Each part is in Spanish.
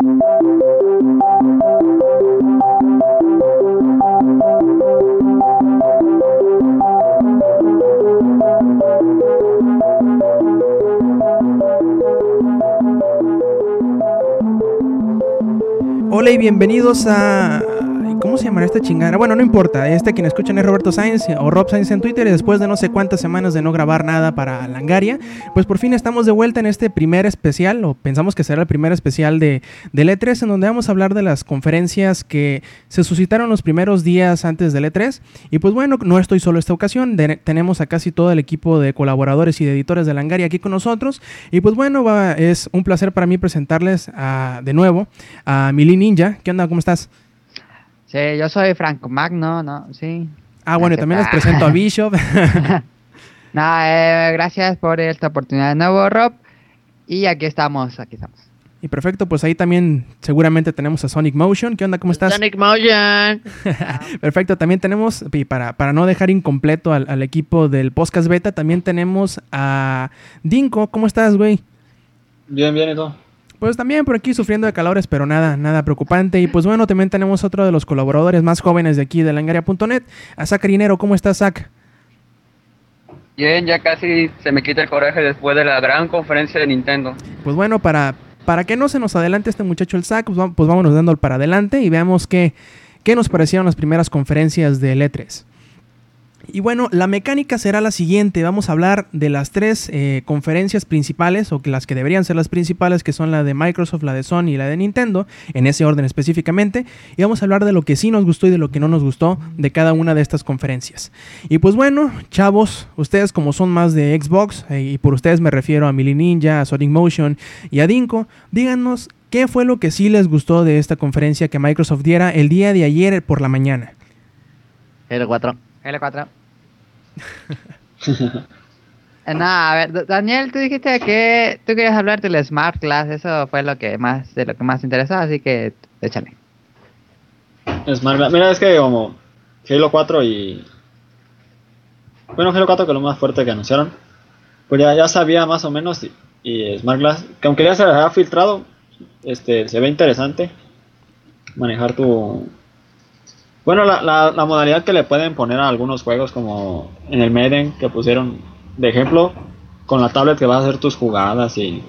Hola y bienvenidos a ¿Cómo se llamará esta chingada? Bueno, no importa. Este quien escuchan es Roberto Sainz o Rob Sainz en Twitter. Y después de no sé cuántas semanas de no grabar nada para Langaria, pues por fin estamos de vuelta en este primer especial, o pensamos que será el primer especial de, de E3, en donde vamos a hablar de las conferencias que se suscitaron los primeros días antes del E3. Y pues bueno, no estoy solo esta ocasión. tenemos a casi todo el equipo de colaboradores y de editores de Langaria aquí con nosotros. Y pues bueno, es un placer para mí presentarles de nuevo a Mili Ninja. ¿Qué onda? ¿Cómo estás? Sí, yo soy Franco Magno, ¿no? Sí. Ah, bueno, y también les presento a Bishop. no, eh, gracias por esta oportunidad de nuevo, Rob. Y aquí estamos, aquí estamos. Y perfecto, pues ahí también seguramente tenemos a Sonic Motion. ¿Qué onda? ¿Cómo estás? Sonic Motion. perfecto, también tenemos, y para, para no dejar incompleto al, al, equipo del Podcast Beta, también tenemos a Dinko. ¿Cómo estás, güey? Bien, bien, y todo. Pues también por aquí sufriendo de calores, pero nada, nada preocupante. Y pues bueno, también tenemos otro de los colaboradores más jóvenes de aquí de langaria.net, a Zacarinero. ¿Cómo estás, Zac? Bien, ya casi se me quita el coraje después de la gran conferencia de Nintendo. Pues bueno, para, para que no se nos adelante este muchacho el Zac, pues, pues vámonos dando para adelante y veamos qué, qué nos parecieron las primeras conferencias de E3. Y bueno, la mecánica será la siguiente. Vamos a hablar de las tres eh, conferencias principales, o que las que deberían ser las principales, que son la de Microsoft, la de Sony y la de Nintendo, en ese orden específicamente. Y vamos a hablar de lo que sí nos gustó y de lo que no nos gustó de cada una de estas conferencias. Y pues bueno, chavos, ustedes como son más de Xbox, eh, y por ustedes me refiero a Mili Ninja, a Sonic Motion y a Dinko, díganos qué fue lo que sí les gustó de esta conferencia que Microsoft diera el día de ayer por la mañana. El 4. L4. Nada, a ver, Daniel, tú dijiste que tú querías hablar del Smart Glass, eso fue lo que más, de lo que más te interesó, así que échale. Smart mira, es que como Halo 4 y... Bueno, Halo 4 que lo más fuerte que anunciaron, pues ya, ya sabía más o menos y, Smart Glass, que aunque ya se había filtrado, este, se ve interesante manejar tu, bueno, la, la, modalidad que le pueden poner a algunos juegos, como en el Meden, que pusieron de ejemplo, con la tablet que vas a hacer tus jugadas y.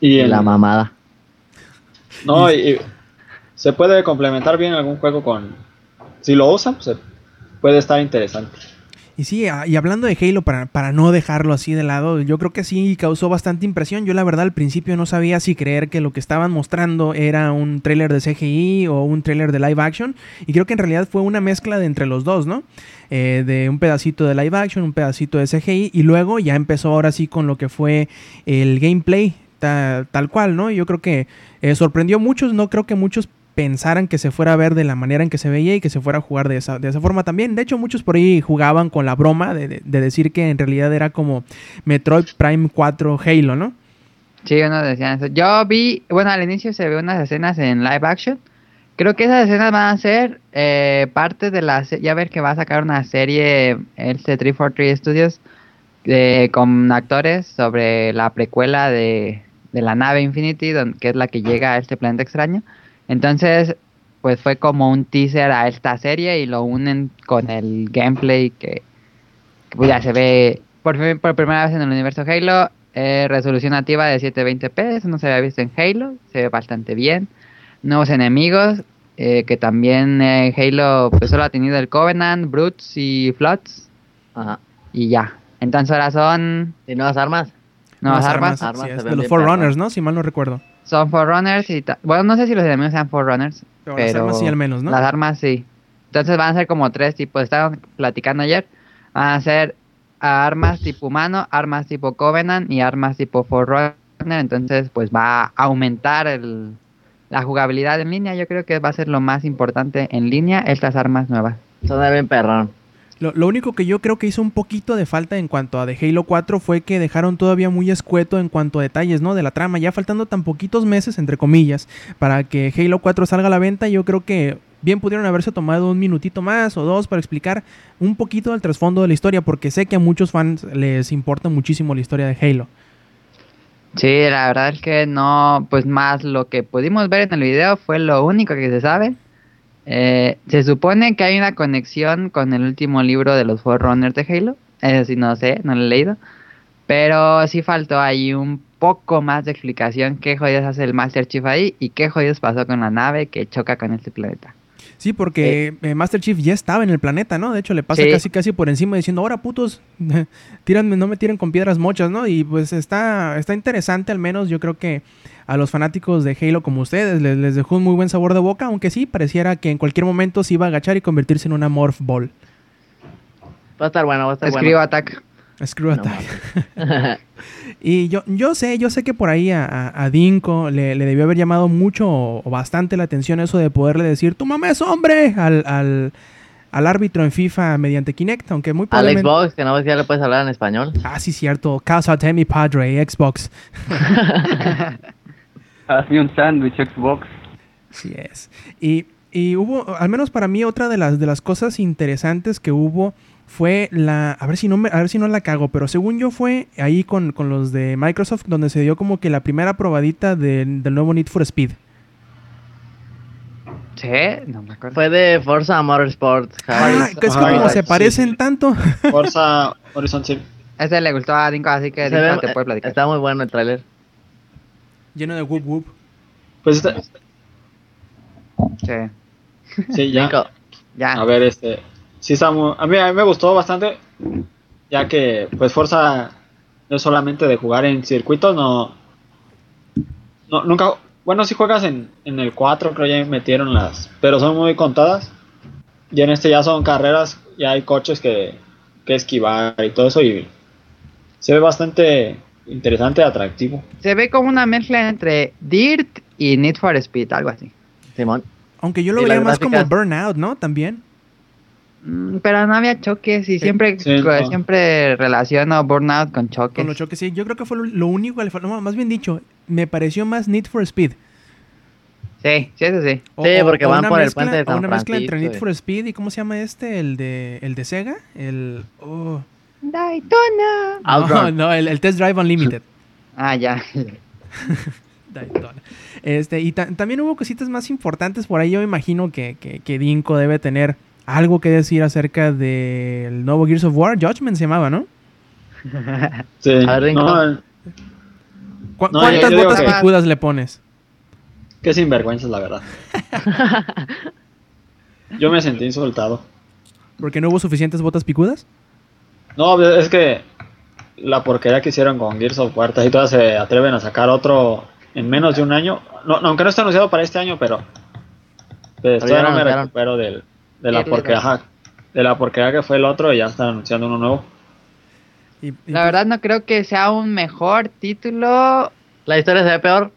Y la mamada. No, y, se puede complementar bien algún juego con. Si lo usan, pues puede estar interesante. Y sí, y hablando de Halo, para, para, no dejarlo así de lado, yo creo que sí causó bastante impresión. Yo la verdad al principio no sabía si creer que lo que estaban mostrando era un tráiler de CGI o un tráiler de live action. Y creo que en realidad fue una mezcla de entre los dos, ¿no? Eh, de un pedacito de live action, un pedacito de CGI. Y luego ya empezó ahora sí con lo que fue el gameplay tal, cual, ¿no? Yo creo que eh, sorprendió a muchos, no creo que muchos pensaran que se fuera a ver de la manera en que se veía y que se fuera a jugar de esa, de esa forma también. De hecho, muchos por ahí jugaban con la broma de, decir que en realidad era como Metroid Prime 4 Halo, ¿no? Sí, uno decían eso. Yo vi, bueno, al inicio se ve unas escenas en live action. Creo que esas escenas van a ser eh, parte de la... Ya ver que va a sacar una serie, este 343 Studios, de, con actores sobre la precuela de, de la nave Infinity, que es la que llega a este planeta extraño. Entonces, pues fue como un teaser a esta serie y lo unen con el gameplay que, pues ya se ve por, por primera vez en el universo Halo. Eh, resolución nativa de 720p, eso no se había visto en Halo, se ve bastante bien. Nuevos enemigos, eh, que también eh, Halo pues solo ha tenido el Covenant, Brutes y Floods. Ajá. Y ya. Entonces ahora son... ¿Y nuevas armas? Nuevas, armas. de los Forerunners, ¿no? Si mal no recuerdo. Son Forerunners y bueno, no sé si los enemigos sean Forerunners, pero, pero las armas sí al menos, ¿no? Las armas sí. Entonces van a ser como tres tipos, estaban platicando ayer, van a ser armas tipo humano, armas tipo Covenant y armas tipo Forerunner, entonces pues va a aumentar el, la jugabilidad en línea, yo creo que va a ser lo más importante en línea, estas armas nuevas. Son de bien perrón. Lo, único que yo creo que hizo un poquito de falta en cuanto a The Halo 4 fue que dejaron todavía muy escueto en cuanto a detalles, ¿no? De la trama, ya faltando tan poquitos meses, entre comillas, para que Halo 4 salga a la venta, yo creo que bien pudieron haberse tomado un minutito más o dos para explicar un poquito del trasfondo de la historia, porque sé que a muchos fans les importa muchísimo la historia de Halo. Sí, la verdad es que no, pues más lo que pudimos ver en el video fue lo único que se sabe. Eh, se supone que hay una conexión con el último libro de los Forerunners de Halo. Eso sí, no sé, no lo he leído. Pero sí faltó ahí un poco más de explicación qué jodidos hace el Master Chief ahí y qué jodidos pasó con la nave que choca con este planeta. Sí, porque eh, Master Chief ya estaba en el planeta, ¿no? De hecho, le pasa Sí. casi casi por encima diciendo, ahora putos, tíranme, no me tiren con piedras mochas, ¿no? Y pues está, está interesante, al menos yo creo que a los fanáticos de Halo como ustedes les, les dejó un muy buen sabor de boca, aunque sí, pareciera que en cualquier momento se iba a agachar y convertirse en una Morph Ball. Va a estar bueno, va a estar Escribo attack. Screw No attack. bueno. Y yo, yo sé, yo sé que por ahí a, a- a Dinko le, le debió haber llamado mucho o, o bastante la atención eso de poderle decir, tu mamá es hombre al, al, al árbitro en FIFA mediante Kinect, aunque muy Al probablemente... Xbox, que no ves que ya le puedes hablar en español. Ah, sí, cierto. Casa Temi Padre, Xbox. Hazme un sándwich Xbox. Sí es. Y, y hubo, al menos para mí, otra de las, de las cosas interesantes que hubo fue la. A ver si no me, a ver si no la cago, pero según yo fue ahí con, con los de Microsoft donde se dio como que la primera probadita de- del nuevo Need for Speed. Sí, no me acuerdo. Fue de Forza Motorsport. Ah, es como se parecen sí. tanto. Forza Horizon sí. Ese le gustó a Dinko, así que Dinko ve- te puede platicar. está muy bueno el tráiler. lleno de whoop whoop. Pues este- Sí, sí, ya. A ver, este. Sí, está muy. A mí, a mí me gustó bastante. Ya que, pues, Forza no es solamente de jugar en circuitos, no. no nunca. Bueno, si juegas en, en el 4, creo ya metieron las. Pero son muy contadas. Y en este ya son carreras, ya hay coches que, que esquivar y todo eso. Y se ve bastante interesante, atractivo. Se ve como una mezcla entre Dirt y Need for Speed, algo así. Simón. Aunque yo lo Y veía más como. Burnout, ¿no? También. Mm, Pero no había choques y siempre, Sí, no. siempre relaciono Burnout con choques. Con los choques, sí. Yo creo que fue lo, único que le faltó. no, más bien dicho, me pareció más Need for Speed. Sí, sí, eso sí. O- Sí, porque van una por el mezcla- puente de San una mezcla entre Need y- for Speed y ¿cómo se llama este? El de, el de Sega. El. oh, Daytona. no, no, el, el Test Drive Unlimited. Ah, ya. Daytona. Este, y ta- también hubo cositas más importantes por ahí. Yo me imagino que, que, que Dinko debe tener algo que decir acerca del nuevo Gears of War. Judgment se llamaba, ¿no? Sí. A ver, Ringo. no, ¿Cu- No, ¿Cuántas botas que- picudas le pones? qué sinvergüenza, la verdad. Yo me sentí insultado. Porque no hubo suficientes botas picudas. No, es que la porquería que hicieron con Gears of War, y todas se atreven a sacar otro en menos de un año. No, no, aunque no está anunciado para este año, pero, pero ya todavía no me recupero del, de la ajá, de la porquería que fue el otro y ya están anunciando uno nuevo. Y- y La verdad no creo que sea un mejor título, La historia se ve peor.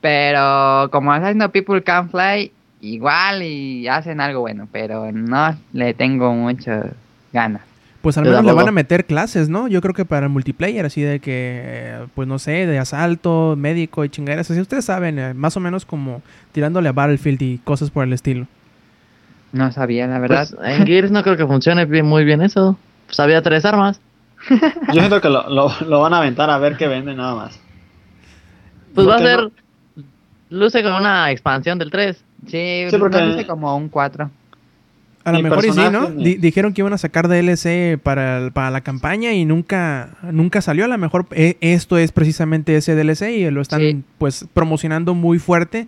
pero como está haciendo People Can Fly, igual y hacen algo bueno, pero no le tengo muchas ganas. Pues al menos le van a meter clases, ¿no? Yo creo que para el multiplayer, así de que, pues no sé, de asalto, médico y chingaderas. Así ustedes saben, eh, más o menos como tirándole a Battlefield y cosas por el estilo. No sabía, la verdad. Pues, en Gears no creo que funcione bien- muy bien eso. Pues había tres armas. Yo siento que lo, lo, lo van a aventar a ver qué vende nada más. Pues va a ser. no- Luce como una expansión del 3. sí, Sí, porque- no dice como un 4. A lo mejor y sí, ¿no? ni- dijeron que iban a sacar DLC para, el- para la campaña y nunca, nunca salió. A lo mejor eh, esto es precisamente ese DLC y lo están Sí. pues promocionando muy fuerte.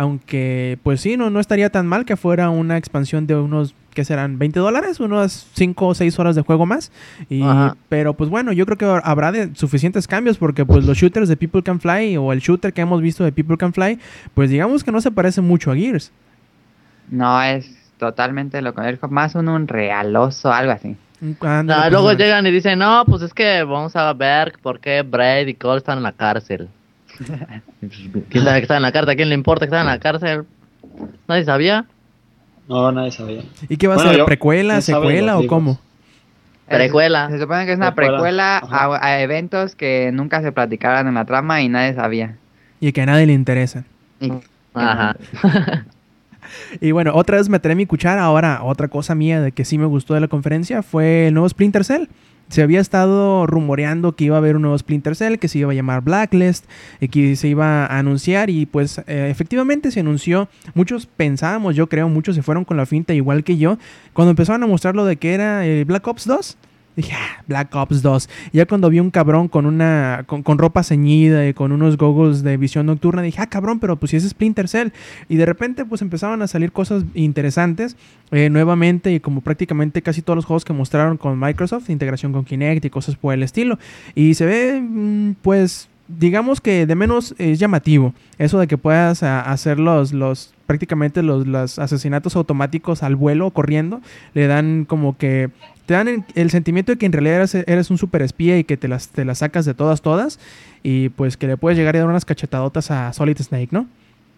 Aunque, pues sí, no, no estaría tan mal que fuera una expansión de unos, ¿qué serán? ¿20 dólares? Unas 5 o 6 horas de juego más. Y, Ajá. pero pues bueno, yo creo que habrá de suficientes cambios porque pues los shooters de People Can Fly o el shooter que hemos visto de People Can Fly, pues digamos que no se parece mucho a Gears. No, es totalmente lo que más un, un realoso, algo así. Ah, pues, luego llegan y dicen, no, pues es que vamos a ver por qué Braid y Cole están en la cárcel. ¿Quién sabe que está en la cárcel? ¿A quién le importa que está en la cárcel? Nadie sabía. No, nadie sabía. ¿Y qué va a ser? yo- ¿Precuela, ¿quién sabe secuela o cómo? Precuela. Se supone que es una Precuela, precuela a, a eventos que nunca se platicaron en la trama y nadie sabía. Y que a nadie le interesa. Y- Ajá. Y bueno, otra vez meteré mi cuchara. Ahora, otra cosa mía de que sí me gustó de la conferencia fue el nuevo Splinter Cell. Se había estado rumoreando que iba a haber un nuevo Splinter Cell que se iba a llamar Blacklist y que se iba a anunciar y pues eh, efectivamente se anunció. Muchos pensábamos, yo creo, muchos se fueron con la finta igual que yo. Cuando empezaron a mostrar lo de que era eh, Black Ops 2, Dije, ah, Black Ops 2. Y ya cuando vi un cabrón con una con, con, ropa ceñida y con unos goggles de visión nocturna, dije, ah, cabrón, pero pues si es Splinter Cell. Y de repente pues empezaban a salir cosas interesantes eh, nuevamente y como prácticamente casi todos los juegos que mostraron con Microsoft, integración con Kinect y cosas por el estilo. Y se ve mm, pues digamos que de menos es llamativo. Eso de que puedas a, hacer los, los prácticamente los, los, asesinatos automáticos al vuelo corriendo, le dan como que te dan el, sentimiento de que en realidad eres, eres un super espía y que te las, te las sacas de todas, todas, y pues que le puedes llegar a dar unas cachetadotas a Solid Snake, ¿no?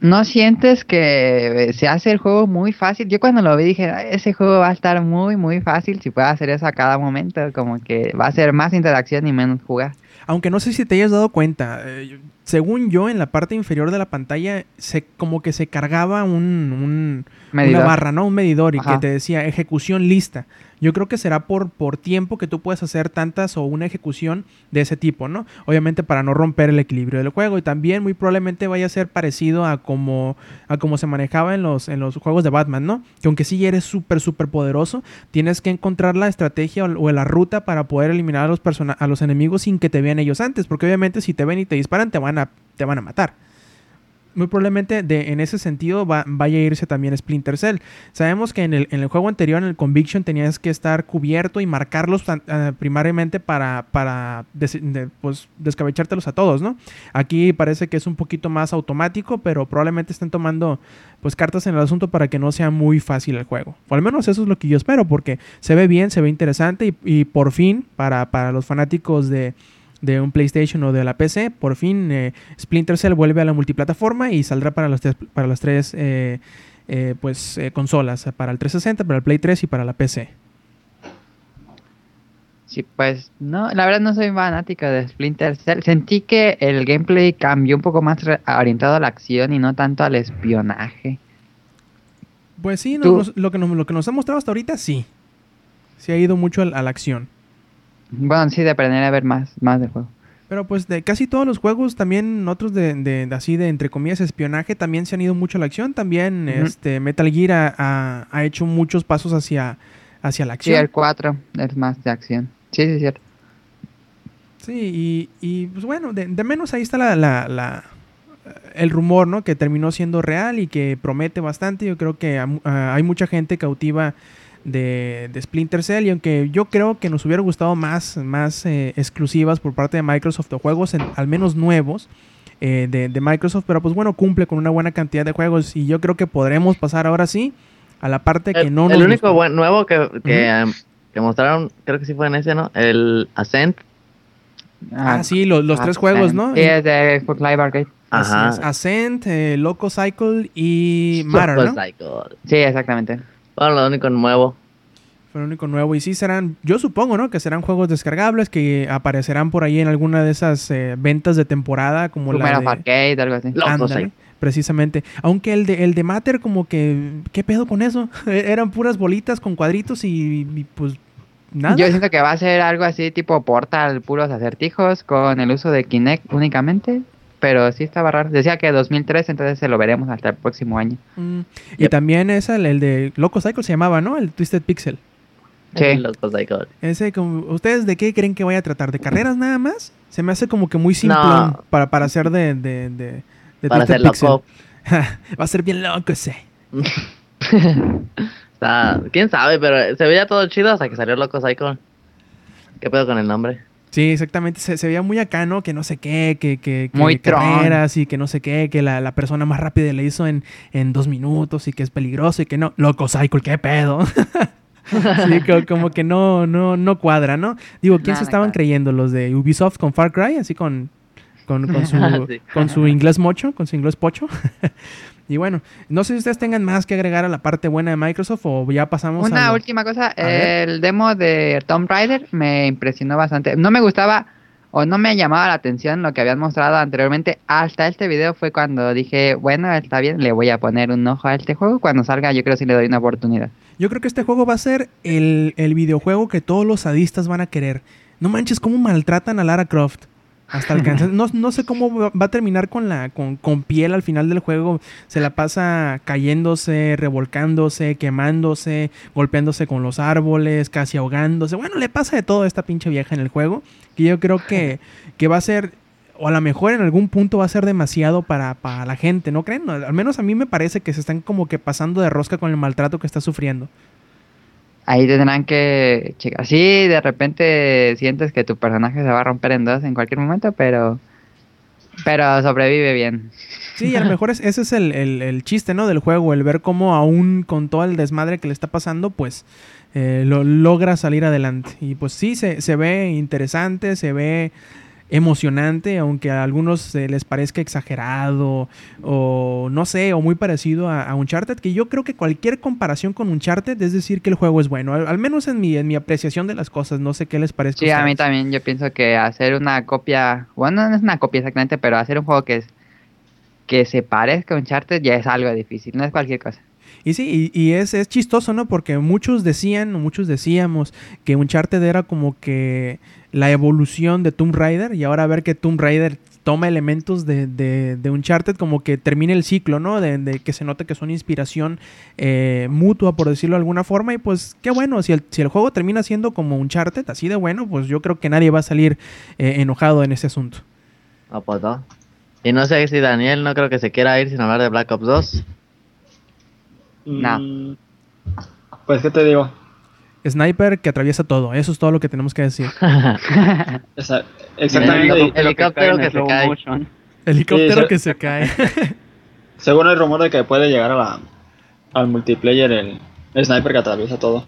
¿No sientes que se hace el juego muy fácil? Yo cuando lo vi dije, ese juego va a estar muy, muy fácil si puede hacer eso a cada momento, como que va a ser más interacción y menos jugar. Aunque no sé si te hayas dado cuenta, eh, según yo, en la parte inferior de la pantalla, se, como que se cargaba un, un una barra, ¿no? Un medidor y que te decía ejecución lista. Yo creo que será por, por tiempo que tú puedes hacer tantas o una ejecución de ese tipo, ¿no? Obviamente para no romper el equilibrio del juego. Y también muy probablemente vaya a ser parecido a como, a como se manejaba en los, en los juegos de Batman, ¿no? Que aunque sí eres súper, súper poderoso, tienes que encontrar la estrategia o, la ruta para poder eliminar a los, a los enemigos sin que te vean ellos antes. Porque obviamente si te ven y te disparan, te van a, te van a matar muy probablemente de, en ese sentido va, vaya a irse también Splinter Cell. Sabemos que en el, en el, juego anterior, en el Conviction, tenías que estar cubierto y marcarlos uh, primariamente para, para pues, descabechártelos a todos, ¿no? Aquí parece que es un poquito más automático, pero probablemente estén tomando pues cartas en el asunto para que no sea muy fácil el juego. O al menos eso es lo que yo espero, porque se ve bien, se ve interesante y, y por fin, para los fanáticos de de un PlayStation o de la PC, por fin eh, Splinter Cell vuelve a la multiplataforma y saldrá para, los tres, para las tres eh, eh, pues, consolas, para el 360, para el Play 3 y para la PC. Sí, pues no, la verdad no soy fanática de Splinter Cell. Sentí que el gameplay cambió un poco más orientado a la acción y no tanto al espionaje. Pues sí, nos, lo, que nos, lo que nos ha mostrado hasta ahorita sí. Sí ha ido mucho a, a la acción. Bueno, sí, de aprender a ver más, más del juego. Pero pues de casi todos los juegos, también otros de, de, de así de entre comillas espionaje, también se han ido mucho a la acción. También uh -huh. este Metal Gear ha, ha, ha, hecho muchos pasos hacia, hacia la acción. Sí, el 4 es más de acción. Sí, sí, es cierto. Sí, y, y pues bueno, de, de, menos ahí está la, la, la, el rumor, ¿no? Que terminó siendo real y que promete bastante. Yo creo que uh, hay mucha gente cautiva de, de, Splinter Cell y aunque yo creo que nos hubiera gustado más, más eh, exclusivas por parte de Microsoft o juegos en, al menos nuevos eh, de, de, Microsoft, pero pues bueno, cumple con una buena cantidad de juegos y yo creo que podremos pasar ahora sí a la parte que el, no nos... El único buen, nuevo que, que, uh -huh. um, que, mostraron, creo que sí fue en ese, ¿no? El Ascent. Ah, ah sí, los, los ah, tres juegos, ¿no? Sí, es de Xbox Live Arcade. Ajá. Ascent, eh, Loco Cycle y Matter, ¿no? Cycle. Sí, exactamente. Bueno, lo único nuevo. Fue lo único nuevo. Y sí serán, yo supongo, ¿no? Que serán juegos descargables que aparecerán por ahí en alguna de esas eh, ventas de temporada, como Número la de... Arcade, algo así. Ándale, precisamente. Aunque el de, el de Matter, como que, ¿qué pedo con eso? Eran puras bolitas con cuadritos y, y pues Nada. Yo siento que va a ser algo así tipo Portal, puros acertijos con el uso de Kinect únicamente. Pero sí estaba raro. Decía que 2003, entonces se lo veremos hasta el próximo año. Mm. Y yep. también es el, el, de Loco Cycle se llamaba, ¿no? El Twisted Pixel. Sí. Loco Cycle. Ese, como, ¿Ustedes de qué creen que vaya a tratar? ¿De carreras nada más? Se me hace como que muy simple no. para, para hacer de, de, de, de para Twisted Pixel. Loco. va a ser bien loco ese. Está, quién sabe, pero se veía todo chido hasta que salió Loco Cycle. ¿Qué pedo con el nombre? Sí, exactamente. Se, se, veía muy acá, ¿no? Que no sé qué, que, que, que muy carreras y que no sé qué, que la, la, persona más rápida le hizo en, en dos minutos y que es peligroso y que no. Loco Cycle, qué pedo. sí, como que no, no, no cuadra, ¿no? Digo, ¿quién Nada, se estaban claro. creyendo? ¿Los de Ubisoft con Far Cry? Así con, con, con, su, sí. con su inglés mocho, con su inglés pocho. Y bueno, no sé si ustedes tengan más que agregar a la parte buena de Microsoft o ya pasamos Una a... Una última cosa, el demo de Tomb Raider me impresionó bastante. No me gustaba o no me llamaba la atención lo que habían mostrado anteriormente. Hasta este video fue cuando dije, bueno, está bien, le voy a poner un ojo a este juego. Cuando salga yo creo que sí le doy una oportunidad. Yo creo que este juego va a ser el, el videojuego que todos los sadistas van a querer no manches, cómo maltratan a Lara Croft. Hasta cansancio. No, no sé cómo va va a terminar con la con, con piel al final del juego. Se la pasa cayéndose, revolcándose, quemándose, golpeándose con los árboles, casi ahogándose. Bueno, le pasa de todo a esta pinche vieja en el juego. Que yo creo que, que va a ser, o a lo mejor en algún punto va a ser demasiado para, para la gente, ¿no creen? Al menos a mí me parece que se están como que pasando de rosca con el maltrato que está sufriendo. Ahí tendrán que checar. Sí, de repente sientes que tu personaje se va a romper en dos en cualquier momento, pero pero sobrevive bien. Sí, a lo mejor es- ese es el, el- el chiste, ¿no? Del juego, el ver cómo aún con todo el desmadre que le está pasando, pues eh, lo logra salir adelante. Y pues sí, se, se ve interesante, se ve emocionante, aunque a algunos eh, les parezca exagerado o no sé, o muy parecido a, a Uncharted, que yo creo que cualquier comparación con Uncharted es decir que el juego es bueno, al, al menos en mi, en mi apreciación de las cosas, no sé qué les parece. Sí, a mí también yo pienso que hacer una copia, bueno, no es una copia exactamente, pero hacer un juego que es que se parezca a Uncharted ya es algo difícil, no es cualquier cosa. Y sí, y, y es, es chistoso, ¿no? Porque muchos decían, o muchos decíamos que Uncharted era como que la evolución de Tomb Raider y ahora ver que Tomb Raider toma elementos de, de, de Uncharted como que termine el ciclo, ¿no? De, de que se note que son inspiración eh, mutua, por decirlo de alguna forma. Y pues qué bueno, si el, si el juego termina siendo como Uncharted, así de bueno, pues yo creo que nadie va a salir eh, enojado en ese asunto. No, pues no. Y no sé si Daniel no creo que se quiera ir sin hablar de Black Ops 2. No. Mm, Pues, ¿qué te digo? Sniper que atraviesa todo, eso es todo lo que tenemos que decir. Exactamente. El helicóptero que se cae. Helicóptero que se cae. Según el rumor de que puede llegar a la, al multiplayer el, el sniper que atraviesa todo.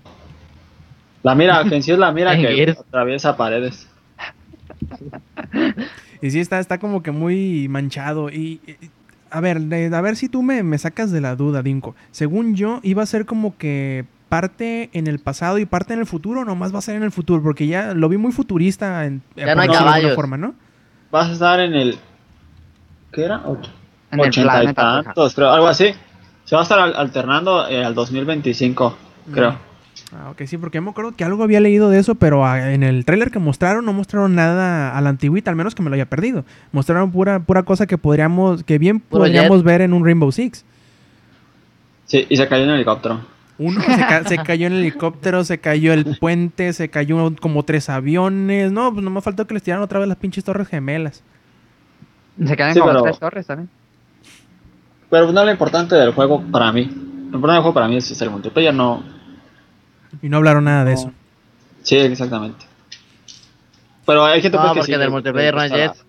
La mira, que en sí es la mira que atraviesa paredes. Y sí, está, está como que muy manchado. Y, y- a ver, de- a ver si tú me, me sacas de la duda, Dinko. Según yo, iba a ser como que parte en el pasado y parte en el futuro, o nomás va a ser en el futuro, porque ya lo vi muy futurista en, Ya no hay caballos. forma, ¿no? Vas a estar en el. ¿Qué era? Och- En el Ochenta y planeta, tantos, creo, algo así. Se va a estar al- alternando eh, al 2025, creo. Ah, ok, sí, porque yo me acuerdo que algo había leído de eso, pero ah, en el tráiler que mostraron no mostraron nada a la antigüita, al menos que me lo haya perdido. Mostraron pura, pura cosa que podríamos, que bien Puro podríamos ver en un Rainbow Six. Sí, y se cayó en el helicóptero. Uno se, ca- se cayó en el helicóptero, se cayó el puente, se cayó como tres aviones. No, pues no me faltó que les tiraran otra vez las pinches torres gemelas. Se quedan Sí, como pero- tres torres también. Pero no lo importante del juego para mí. Lo importante del juego para mí es el multiplayer, no. Y no hablaron nada de eso. Sí, exactamente. Pero hay gente No, pues, que porque sí del multiplayer no es gusta Jets.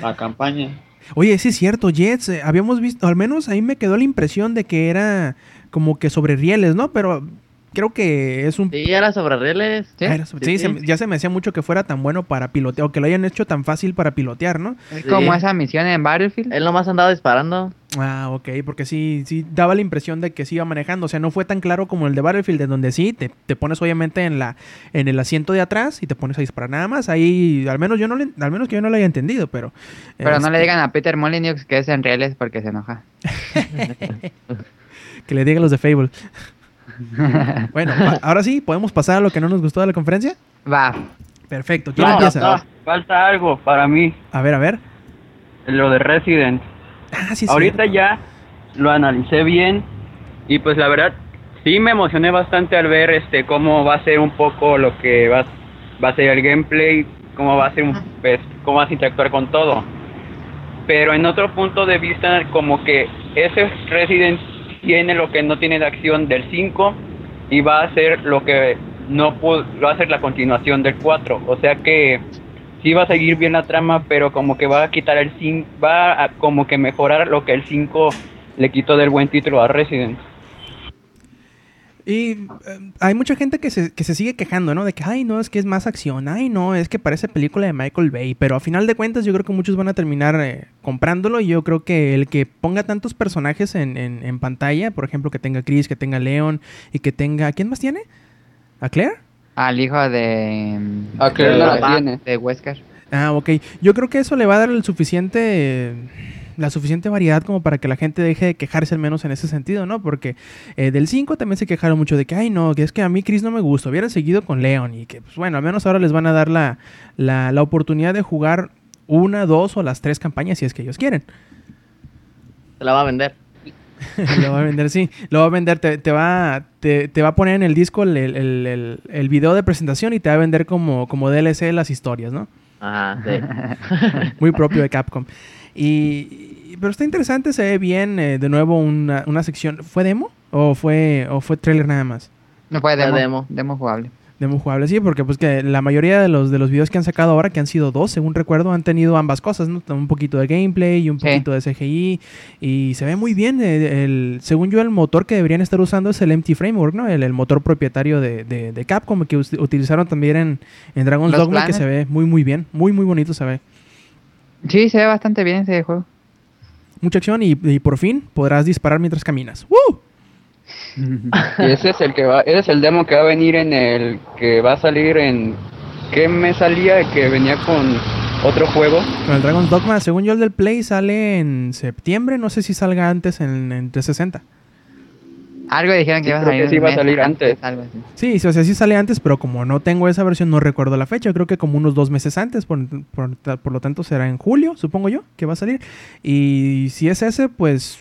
La, la campaña. Oye, sí es cierto, Jets, eh, habíamos visto, al menos ahí me quedó la impresión de que era como que sobre rieles, ¿no? Pero creo que es un... Sí, era sobre rieles. ¿Sí? Ah, era sobre- sí, Sí, se sí. ya se me hacía mucho que fuera tan bueno para pilotear, o que lo hayan hecho tan fácil para pilotear, ¿no? Es Sí. como esa misión en Battlefield. Él nomás andaba disparando. Ah, ok, porque sí, sí daba la impresión de que sí iba manejando, o sea, no fue tan claro como el de Battlefield, en donde sí, te, te pones obviamente en la en el asiento de atrás y te pones a disparar nada más, ahí, al menos yo no le- al menos que yo no lo haya entendido, pero... Pero no le este, digan a Peter Molyneux que es en reales porque se enoja. Que le digan los de Fable. bueno, ahora sí, ¿podemos pasar a lo que no nos gustó de la conferencia? Va. Perfecto, ¿quién No, empieza? no, falta algo para mí, A ver, a ver. lo de Resident. Ah, sí, Ahorita cierto. ya lo analicé bien y pues la verdad sí me emocioné bastante al ver este cómo va a ser un poco lo que va, va a ser el gameplay, cómo va a ser un, pues, cómo vas a interactuar con todo. Pero en otro punto de vista como que ese Resident tiene lo que no tiene de acción del 5 y va a ser lo que no pudo, va a ser la continuación del 4, o sea que sí va a seguir bien la trama, pero como que va a quitar el 5, va a como que mejorar lo que el 5 le quitó del buen título a Resident. Y eh, hay mucha gente que se, que se sigue quejando, ¿no? De que, ay, no, es que es más acción, ay, no, es que parece película de Michael Bay, pero a final de cuentas yo creo que muchos van a terminar eh, comprándolo y yo creo que el que ponga tantos personajes en, en, en pantalla, por ejemplo, que tenga Chris, que tenga Leon y que tenga... ¿Quién más tiene? ¿A Claire? Al hijo de. A de, Claire no la tiene. de Wesker. Ah, ok. Yo creo que eso le va a dar el suficiente... eh, la suficiente variedad como para que la gente deje de quejarse al menos en ese sentido, ¿no? Porque eh, del 5 también se quejaron mucho de que, ay, no, que es que a mí Chris no me gusta, hubiera seguido con Leon y que, pues bueno, al menos ahora les van a dar la, la, la oportunidad de jugar una, dos o las tres campañas si es que ellos quieren. Se la va a vender. lo va a vender, sí. Lo va a vender, te, te va, te, te va a poner en el disco el, el, el, el video de presentación y te va a vender como, como DLC las historias, ¿no? Ajá, sí. Muy propio de Capcom. Y, y- pero está interesante, se ve bien. eh, de nuevo una, una sección. ¿Fue demo? ¿O fue, o fue trailer nada más? No fue demo, demo. demo. jugable. Demo jugable, sí, porque pues que la mayoría de los, de los videos que han sacado ahora, que han sido dos, según recuerdo, han tenido ambas cosas, ¿no? Un poquito de gameplay y un Sí. poquito de CGI. Y se ve muy bien. eh, el, según yo, el motor que deberían estar usando es el MT Framework, ¿no? El, el motor propietario de, de- de Capcom que utilizaron también en, en Dragon's Los Dogma, que se ve muy, muy bien. Muy, muy bonito se ve. Sí, se ve bastante bien ese juego. Mucha acción y, y por fin podrás disparar mientras caminas. ¡Woo! Y ese es el que va, ese es el demo que va a venir en el que va a salir en ¿qué me salía? Que venía con otro juego. Con el Dragon's Dogma, según yo, el del Play sale en septiembre. No sé si salga antes en, en 360. Algo dijeron que Sí, iba a salir. que sí un iba a mes salir antes. Algo así. Sí, sí, o sea, sí sale antes, pero como no tengo esa versión, no recuerdo la fecha. Creo que como unos dos meses antes, por, por- por lo tanto será en julio, supongo yo, que va a salir. Y si es ese, pues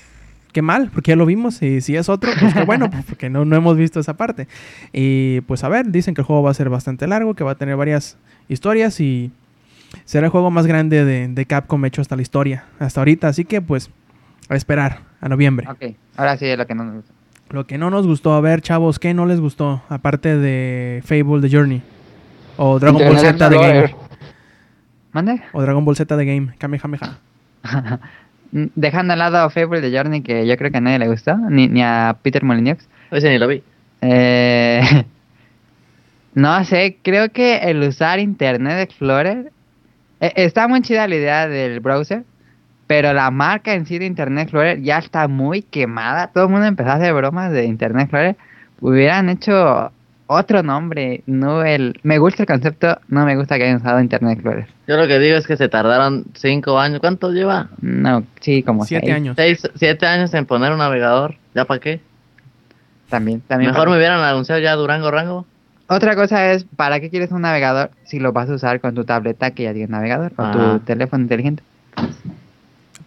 qué mal, porque ya lo vimos. Y si es otro, pues qué bueno, pues, porque no, no hemos visto esa parte. Y pues a ver, dicen que el juego va a ser bastante largo, que va a tener varias historias y será el juego más grande de, de Capcom hecho hasta la historia, hasta ahorita. Así que pues a esperar, a noviembre. Ok, ahora sí es lo que no nos gusta. Lo que no nos gustó, a ver, chavos, ¿qué no les gustó? Aparte de Fable The Journey. O Dragon Ball Z The Game. ¿Mande? O Dragon Ball Z The Game. Kamehameha. Dejando al lado Fable de Journey, que yo creo que a nadie le gustó, ni, ni a Peter Molyneux. Ese ni lo vi. Eh, no sé, creo que el usar Internet Explorer eh, está muy chida la idea del browser, pero la marca en sí de Internet Explorer ya está muy quemada. Todo el mundo empezó a hacer bromas de Internet Explorer. Hubieran hecho otro nombre, no el. Me gusta el concepto, no me gusta que hayan usado Internet Explorer. Yo lo que digo es que se tardaron cinco años. ¿Cuánto lleva? No, sí, como Siete seis. años. Seis, siete años en poner un navegador. ¿Ya para qué? También, también. Mejor para- me hubieran anunciado ya Durango Rango. Otra cosa es, ¿para qué quieres un navegador si lo vas a usar con tu tableta que ya tiene navegador o tu teléfono inteligente?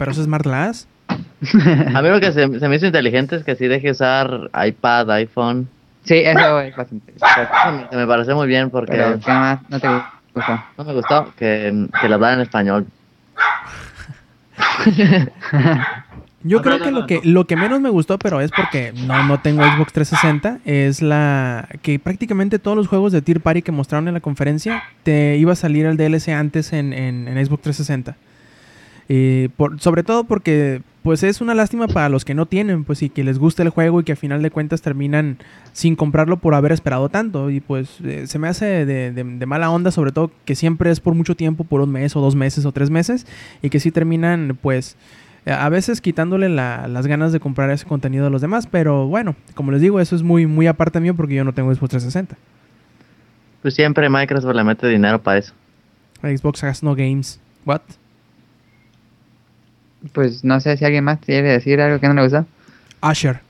Pero eso es Smart Glass. A mí lo que se, se me hizo inteligente es que sí deje usar iPad, iPhone. Sí, eso es bastante. Me, pareció muy bien porque Pero, ¿qué más? ¿No te gustó? no me gustó que, que lo hablaran en español. Yo creo que no, lo que lo que menos me gustó, pero es porque no, no tengo Xbox 360, es la que prácticamente todos los juegos de Tier Party que mostraron en la conferencia te iba a salir el DLC antes en, en- en Xbox 360. Y por, sobre todo porque pues es una lástima para los que no tienen, pues y que les gusta el juego y que a final de cuentas terminan sin comprarlo por haber esperado tanto. Y pues eh, se me hace de, de- de mala onda, sobre todo que siempre es por mucho tiempo, por un mes o dos meses o tres meses, y que sí terminan pues a veces quitándole la- las ganas de comprar ese contenido a los demás. Pero bueno, como les digo, eso es muy, muy aparte mío porque yo no tengo Xbox 360. Pues siempre Microsoft le mete dinero para eso. Xbox has no games. What? Pues no sé si alguien más quiere decir algo que no le gustó. Asher.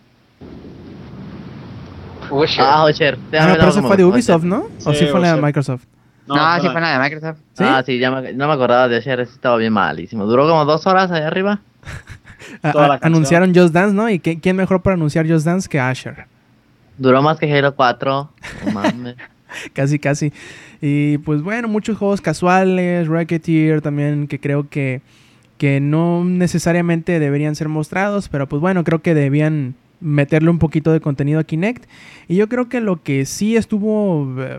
Usher. Ah, Ocher. Ah, no, pero ese fue de Ubisoft, ¿no? ¿O sí fue la de Usher. Microsoft? No, sí fue la de Microsoft. ¿Sí? Ah, sí, ya me, no me acordaba de. Ese estaba bien malísimo. Duró como dos horas allá arriba. A- anunciaron Just Dance, ¿no? ¿Y qué- quién mejor para anunciar Just Dance que Asher? Duró más que Halo 4. No mames. casi, casi. Y pues bueno, muchos juegos casuales, Racketeer también, que creo que, que no necesariamente deberían ser mostrados, pero pues bueno, creo que debían meterle un poquito de contenido a Kinect. Y yo creo que lo que sí estuvo eh,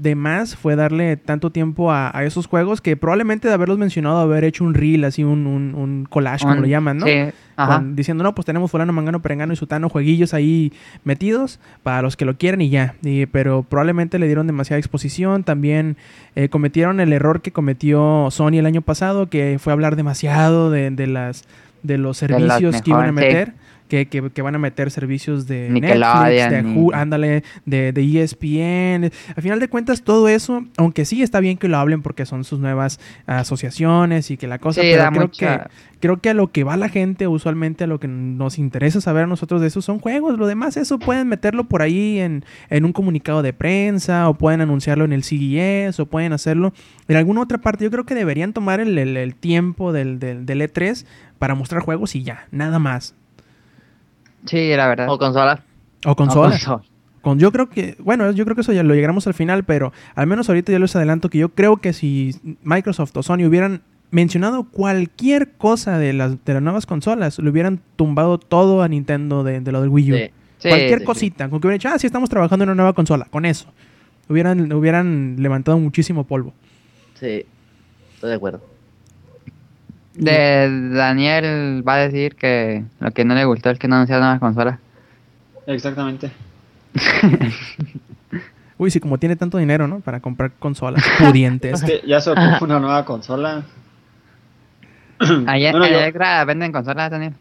de más fue darle tanto tiempo a, a esos juegos que probablemente de haberlos mencionado, haber hecho un reel, así un, un, un collage, como lo llaman, ¿no? Sí, ajá. Con- diciendo, no, pues tenemos fulano, mangano, perengano y sutano, jueguillos ahí metidos para los que lo quieren y ya. Y- pero probablemente le dieron demasiada exposición. También eh, cometieron el error que cometió Sony el año pasado, que fue hablar demasiado de, de las de los De servicios que iban a sí. Que, que- que van a meter servicios de Nickelodeon Netflix, de Hulu, ándale, de, de ESPN. Al final de cuentas, todo eso, aunque sí está bien que lo hablen porque son sus nuevas asociaciones y que la cosa, Sí, pero creo mucha- que creo que a lo que va la gente, usualmente a lo que nos interesa saber a nosotros de eso son juegos. Lo demás, eso pueden meterlo por ahí en, en un comunicado de prensa, o pueden anunciarlo en el CES, o pueden hacerlo en alguna otra parte. Yo creo que deberían tomar el, el- el tiempo del, del, del E3 para mostrar juegos y ya, nada más. Sí, la verdad. O consola. O consolas. consola. Con, yo creo que, bueno, yo creo que eso ya lo llegamos al final, pero al menos ahorita yo les adelanto que yo creo que si Microsoft o Sony hubieran mencionado cualquier cosa de las, de las nuevas consolas, le hubieran tumbado todo a Nintendo de, de lo del Wii U. Sí. Sí, cualquier sí. cosita, con que hubieran dicho, ah, sí, estamos trabajando en una nueva consola, con eso. Hubieran, hubieran levantado muchísimo polvo. Sí. Estoy de acuerdo. De Daniel va a decir que lo que no le gustó es que no anunciaron nuevas consolas. Exactamente. Uy, sí, como tiene tanto dinero, ¿no? Para comprar consolas pudientes. Es que ya se ocupa una nueva consola. Ayer Bueno, en yo- Electra venden consolas, Daniel.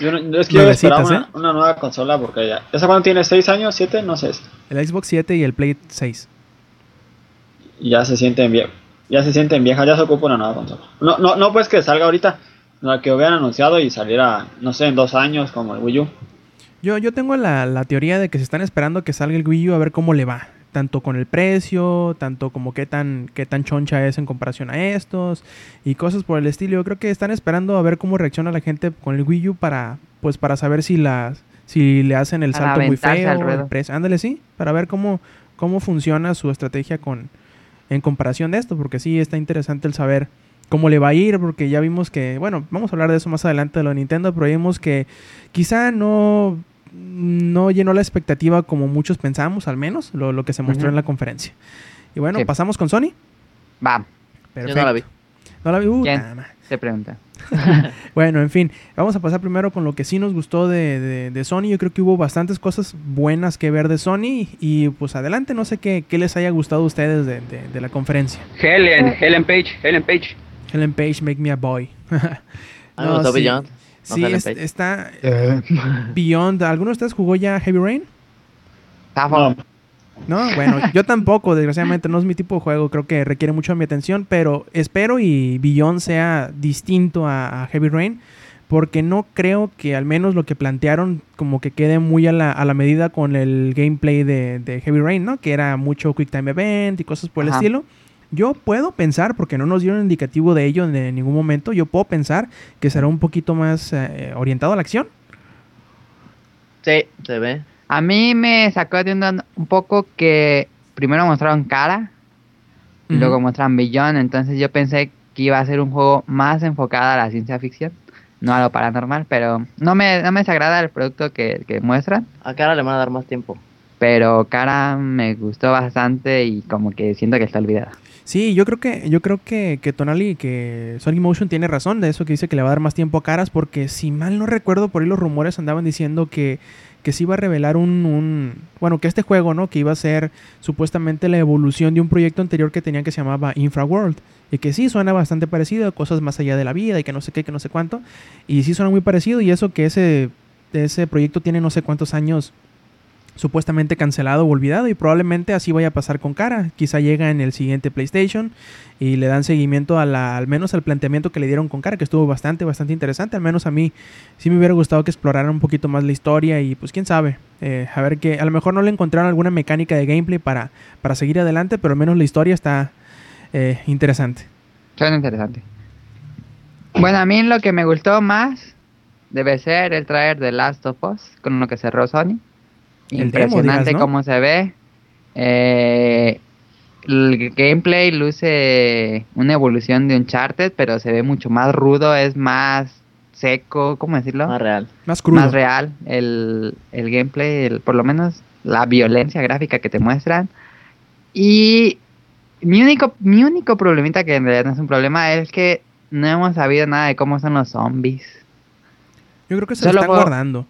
Yo, no- yo es que yo esperaba una, ¿eh? una nueva consola porque ya. ¿Esa cuándo tiene? ¿6 años? ¿7? No sé. El Xbox 7 y el Play 6. Y ya se sienten viejas. Ya se sienten viejas, ya se ocupa una nueva consola. No, no, no pues que salga ahorita, sino que hubieran anunciado y saliera, no sé, en dos años como el Wii U. Yo, yo tengo la, la teoría de que se están esperando que salga el Wii U a ver cómo le va. Tanto con el precio, tanto como qué tan, qué tan choncha es en comparación a estos y cosas por el estilo. Yo creo que están esperando a ver cómo reacciona la gente con el Wii U para, pues, para saber si la, si le hacen el salto muy feo. el precio. Ándale, sí, para ver cómo, cómo funciona su estrategia con, en comparación de esto, porque sí está interesante el saber cómo le va a ir, porque ya vimos que, bueno, vamos a hablar de eso más adelante de lo de Nintendo, pero vimos que quizá no, no llenó la expectativa como muchos pensamos, al menos, lo, lo que se mostró en la conferencia. Y bueno, Sí. pasamos con Sony. Va, Yo no la vi. No la vi. Uh, nada más. Se pregunta. Bueno, en fin, vamos a pasar primero con lo que sí nos gustó de, de- de Sony. Yo creo que hubo bastantes cosas buenas que ver de Sony. Y pues adelante, no sé qué, qué les haya gustado a ustedes de, de- de la conferencia. Helen, Helen Page, Helen Page. Helen Page, Make Me a Boy. A mí me gustó sí. Beyond. No Sí, es- está Beyond. ¿Alguno de ustedes jugó ya Heavy Rain? No, No, bueno, yo tampoco, desgraciadamente no es mi tipo de juego, creo que requiere mucho de mi atención, pero espero y Beyond sea distinto a, a Heavy Rain, porque no creo que al menos lo que plantearon como que quede muy a la, a la medida con el gameplay de, de Heavy Rain, ¿no? Que era mucho Quick Time Event y cosas por el Ajá. estilo. Yo puedo pensar, porque no nos dieron indicativo de ello en ningún momento, yo puedo pensar que será un poquito más eh, orientado a la acción. Sí, se ve. A mí me sacó de onda un poco que primero mostraron cara y luego mostraron Beyond, entonces yo pensé que iba a ser un juego más enfocado a la ciencia ficción, no a lo paranormal, pero no me, no me desagrada el producto que, que muestran, A cara le van a dar más tiempo. pero cara me gustó bastante y como que siento que está olvidada. Sí, yo creo que, yo creo que, que Tonali, que Sonic Motion tiene razón de eso que dice que le va a dar más tiempo a caras, porque si mal no recuerdo, por ahí los rumores andaban diciendo que, que se iba a revelar un, un- bueno, que este juego, ¿no? Que iba a ser supuestamente la evolución de un proyecto anterior que tenían que se llamaba Infraworld. Y que sí suena bastante parecido, cosas más allá de la vida y que no sé qué, que no sé cuánto. Y sí suena muy parecido y eso que ese, ese proyecto tiene no sé cuántos años supuestamente cancelado o olvidado y probablemente así vaya a pasar con cara. Quizá llega en el siguiente PlayStation y le dan seguimiento a la, al menos al planteamiento que le dieron con cara, que estuvo bastante, bastante interesante. Al menos a mí sí me hubiera gustado que exploraran un poquito más la historia y pues quién sabe. eh, a ver que a lo mejor no le encontraron alguna mecánica de gameplay para, para seguir adelante, pero al menos la historia está eh, interesante. Suena interesante. Bueno, a mí lo que me gustó más debe ser el trailer de Last of Us, con lo que cerró Sony. Demo, Impresionante cómo se ve. Eh, el gameplay luce una evolución de Uncharted, pero se ve mucho más rudo, es más seco, ¿cómo decirlo? Más real. Más crudo. más real el, el gameplay, el- por lo menos la violencia gráfica que te muestran. Y mi único, mi único problemita, que en realidad no es un problema, es que no hemos sabido nada de cómo son los zombies. Yo creo que se lo están puedo- guardando.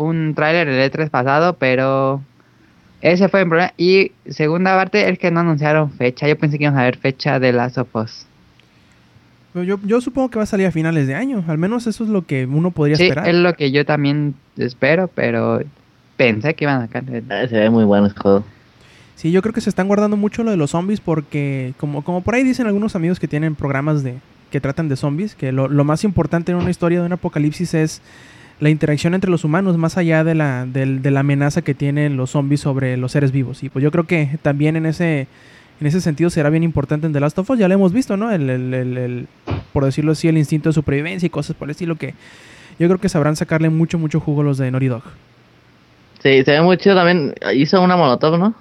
Un tráiler del E3 pasado, pero ese fue el problema. Y segunda parte es que no anunciaron fecha. Yo pensé que íbamos a ver fecha de Us. Pero Yo, yo supongo que va a salir a finales de año. Al menos eso es lo que uno podría Sí, esperar. es lo que yo también espero, pero pensé que iban a sacar. el- Eh, se ve muy bueno juego. Sí, yo creo que se están guardando mucho lo de los zombies porque, como, como por ahí dicen algunos amigos que tienen programas de que tratan de zombies, que lo, lo más importante en una historia de un apocalipsis es la interacción entre los humanos, más allá de la, del- de la amenaza que tienen los zombies sobre los seres vivos. Y pues yo creo que también en ese, en ese sentido será bien importante en The Last of Us. Ya lo hemos visto, ¿no? El, el- el- el- por decirlo así, el instinto de supervivencia y cosas por el estilo que yo creo que sabrán sacarle mucho, mucho jugo los de Naughty Dog. Sí, se ve muy chido también. Hizo una molotov, ¿no?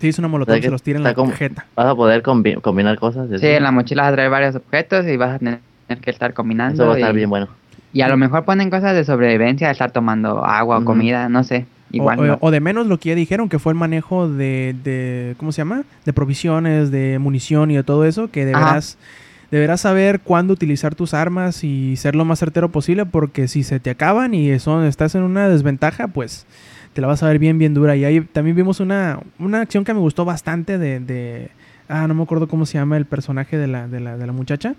Sí, es una molotov, O sea que se los tira en la cajeta. Vas a poder combi- combinar cosas. Sí, en la mochila vas a traer varios objetos y vas a tener que estar combinando. Eso va a estar y, bien bueno. Y a lo mejor ponen cosas de sobrevivencia, de estar tomando agua o comida, no sé. Igual. o, no. o- o de menos lo que ya dijeron, que fue el manejo de, de- ¿cómo se llama? De provisiones, de munición y de todo eso, que deberás, deberás saber cuándo utilizar tus armas y ser lo más certero posible, porque si se te acaban y son, estás en una desventaja, pues te la vas a ver bien, bien dura. Y ahí también vimos una, una acción que me gustó bastante de, de- ah, no me acuerdo cómo se llama el personaje de la, de la, de la muchacha,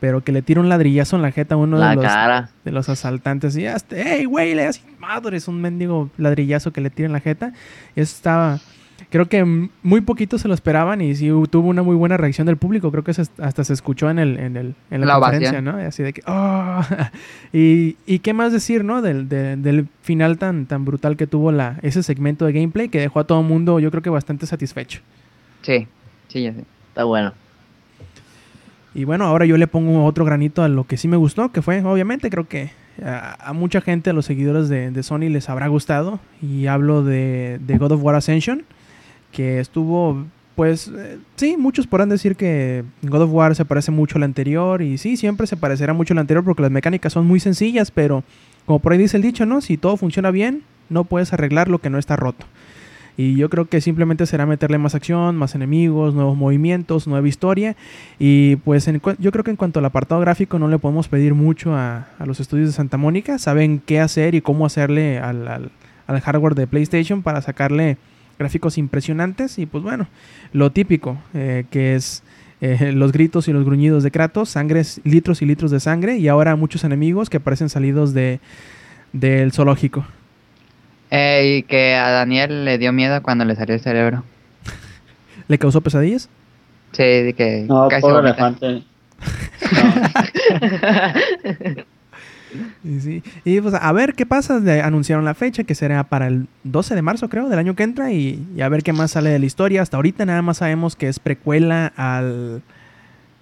pero que le tira un ladrillazo en la jeta a uno La de los cara. de los asaltantes y hasta, hey, güey, le das madre, es un mendigo ladrillazo que le tira en la jeta. Eso estaba, creo que muy poquito se lo esperaban y sí tuvo una muy buena reacción del público. Creo que se- hasta se escuchó en, el, en, el, en la, La conferencia. ¿no? Y Así de que, oh. y, y qué más decir, ¿no? Del, de- del final tan, tan brutal que tuvo la, ese segmento de gameplay que dejó a todo el mundo, yo creo que bastante satisfecho. Sí, sí, ya sé. Está bueno. Y bueno, ahora yo le pongo otro granito a lo que sí me gustó, que fue, obviamente, creo que a, mucha gente, a los seguidores de, Sony les habrá gustado. Y hablo de, de God of War Ascension, que estuvo, pues, eh, sí, muchos podrán decir que God of War se parece mucho al anterior. Y sí, siempre se parecerá mucho al anterior porque las mecánicas son muy sencillas, pero como por ahí dice el dicho, ¿no? Si todo funciona bien, no puedes arreglar lo que no está roto. Y yo creo que simplemente será meterle más acción, más enemigos, nuevos movimientos, nueva historia. Y pues en yo creo que en cuanto al apartado gráfico no le podemos pedir mucho a, a los estudios de Santa Mónica. Saben qué hacer y cómo hacerle al, al- al hardware de PlayStation para sacarle gráficos impresionantes. Y pues bueno, lo típico, eh, que es eh, los gritos y los gruñidos de Kratos, sangres, litros y litros de sangre. Y ahora muchos enemigos que parecen salidos de del zoológico. Eh, y que a Daniel le dio miedo cuando le salió el cerebro. ¿Le causó pesadillas? Sí, de que No, casi pobre elefante. Y, sí. Y, pues a ver qué pasa. Le anunciaron la fecha que será para el 12 de marzo, creo, del año que entra. Y, y a ver qué más sale de la historia. Hasta ahorita nada más sabemos que es precuela al,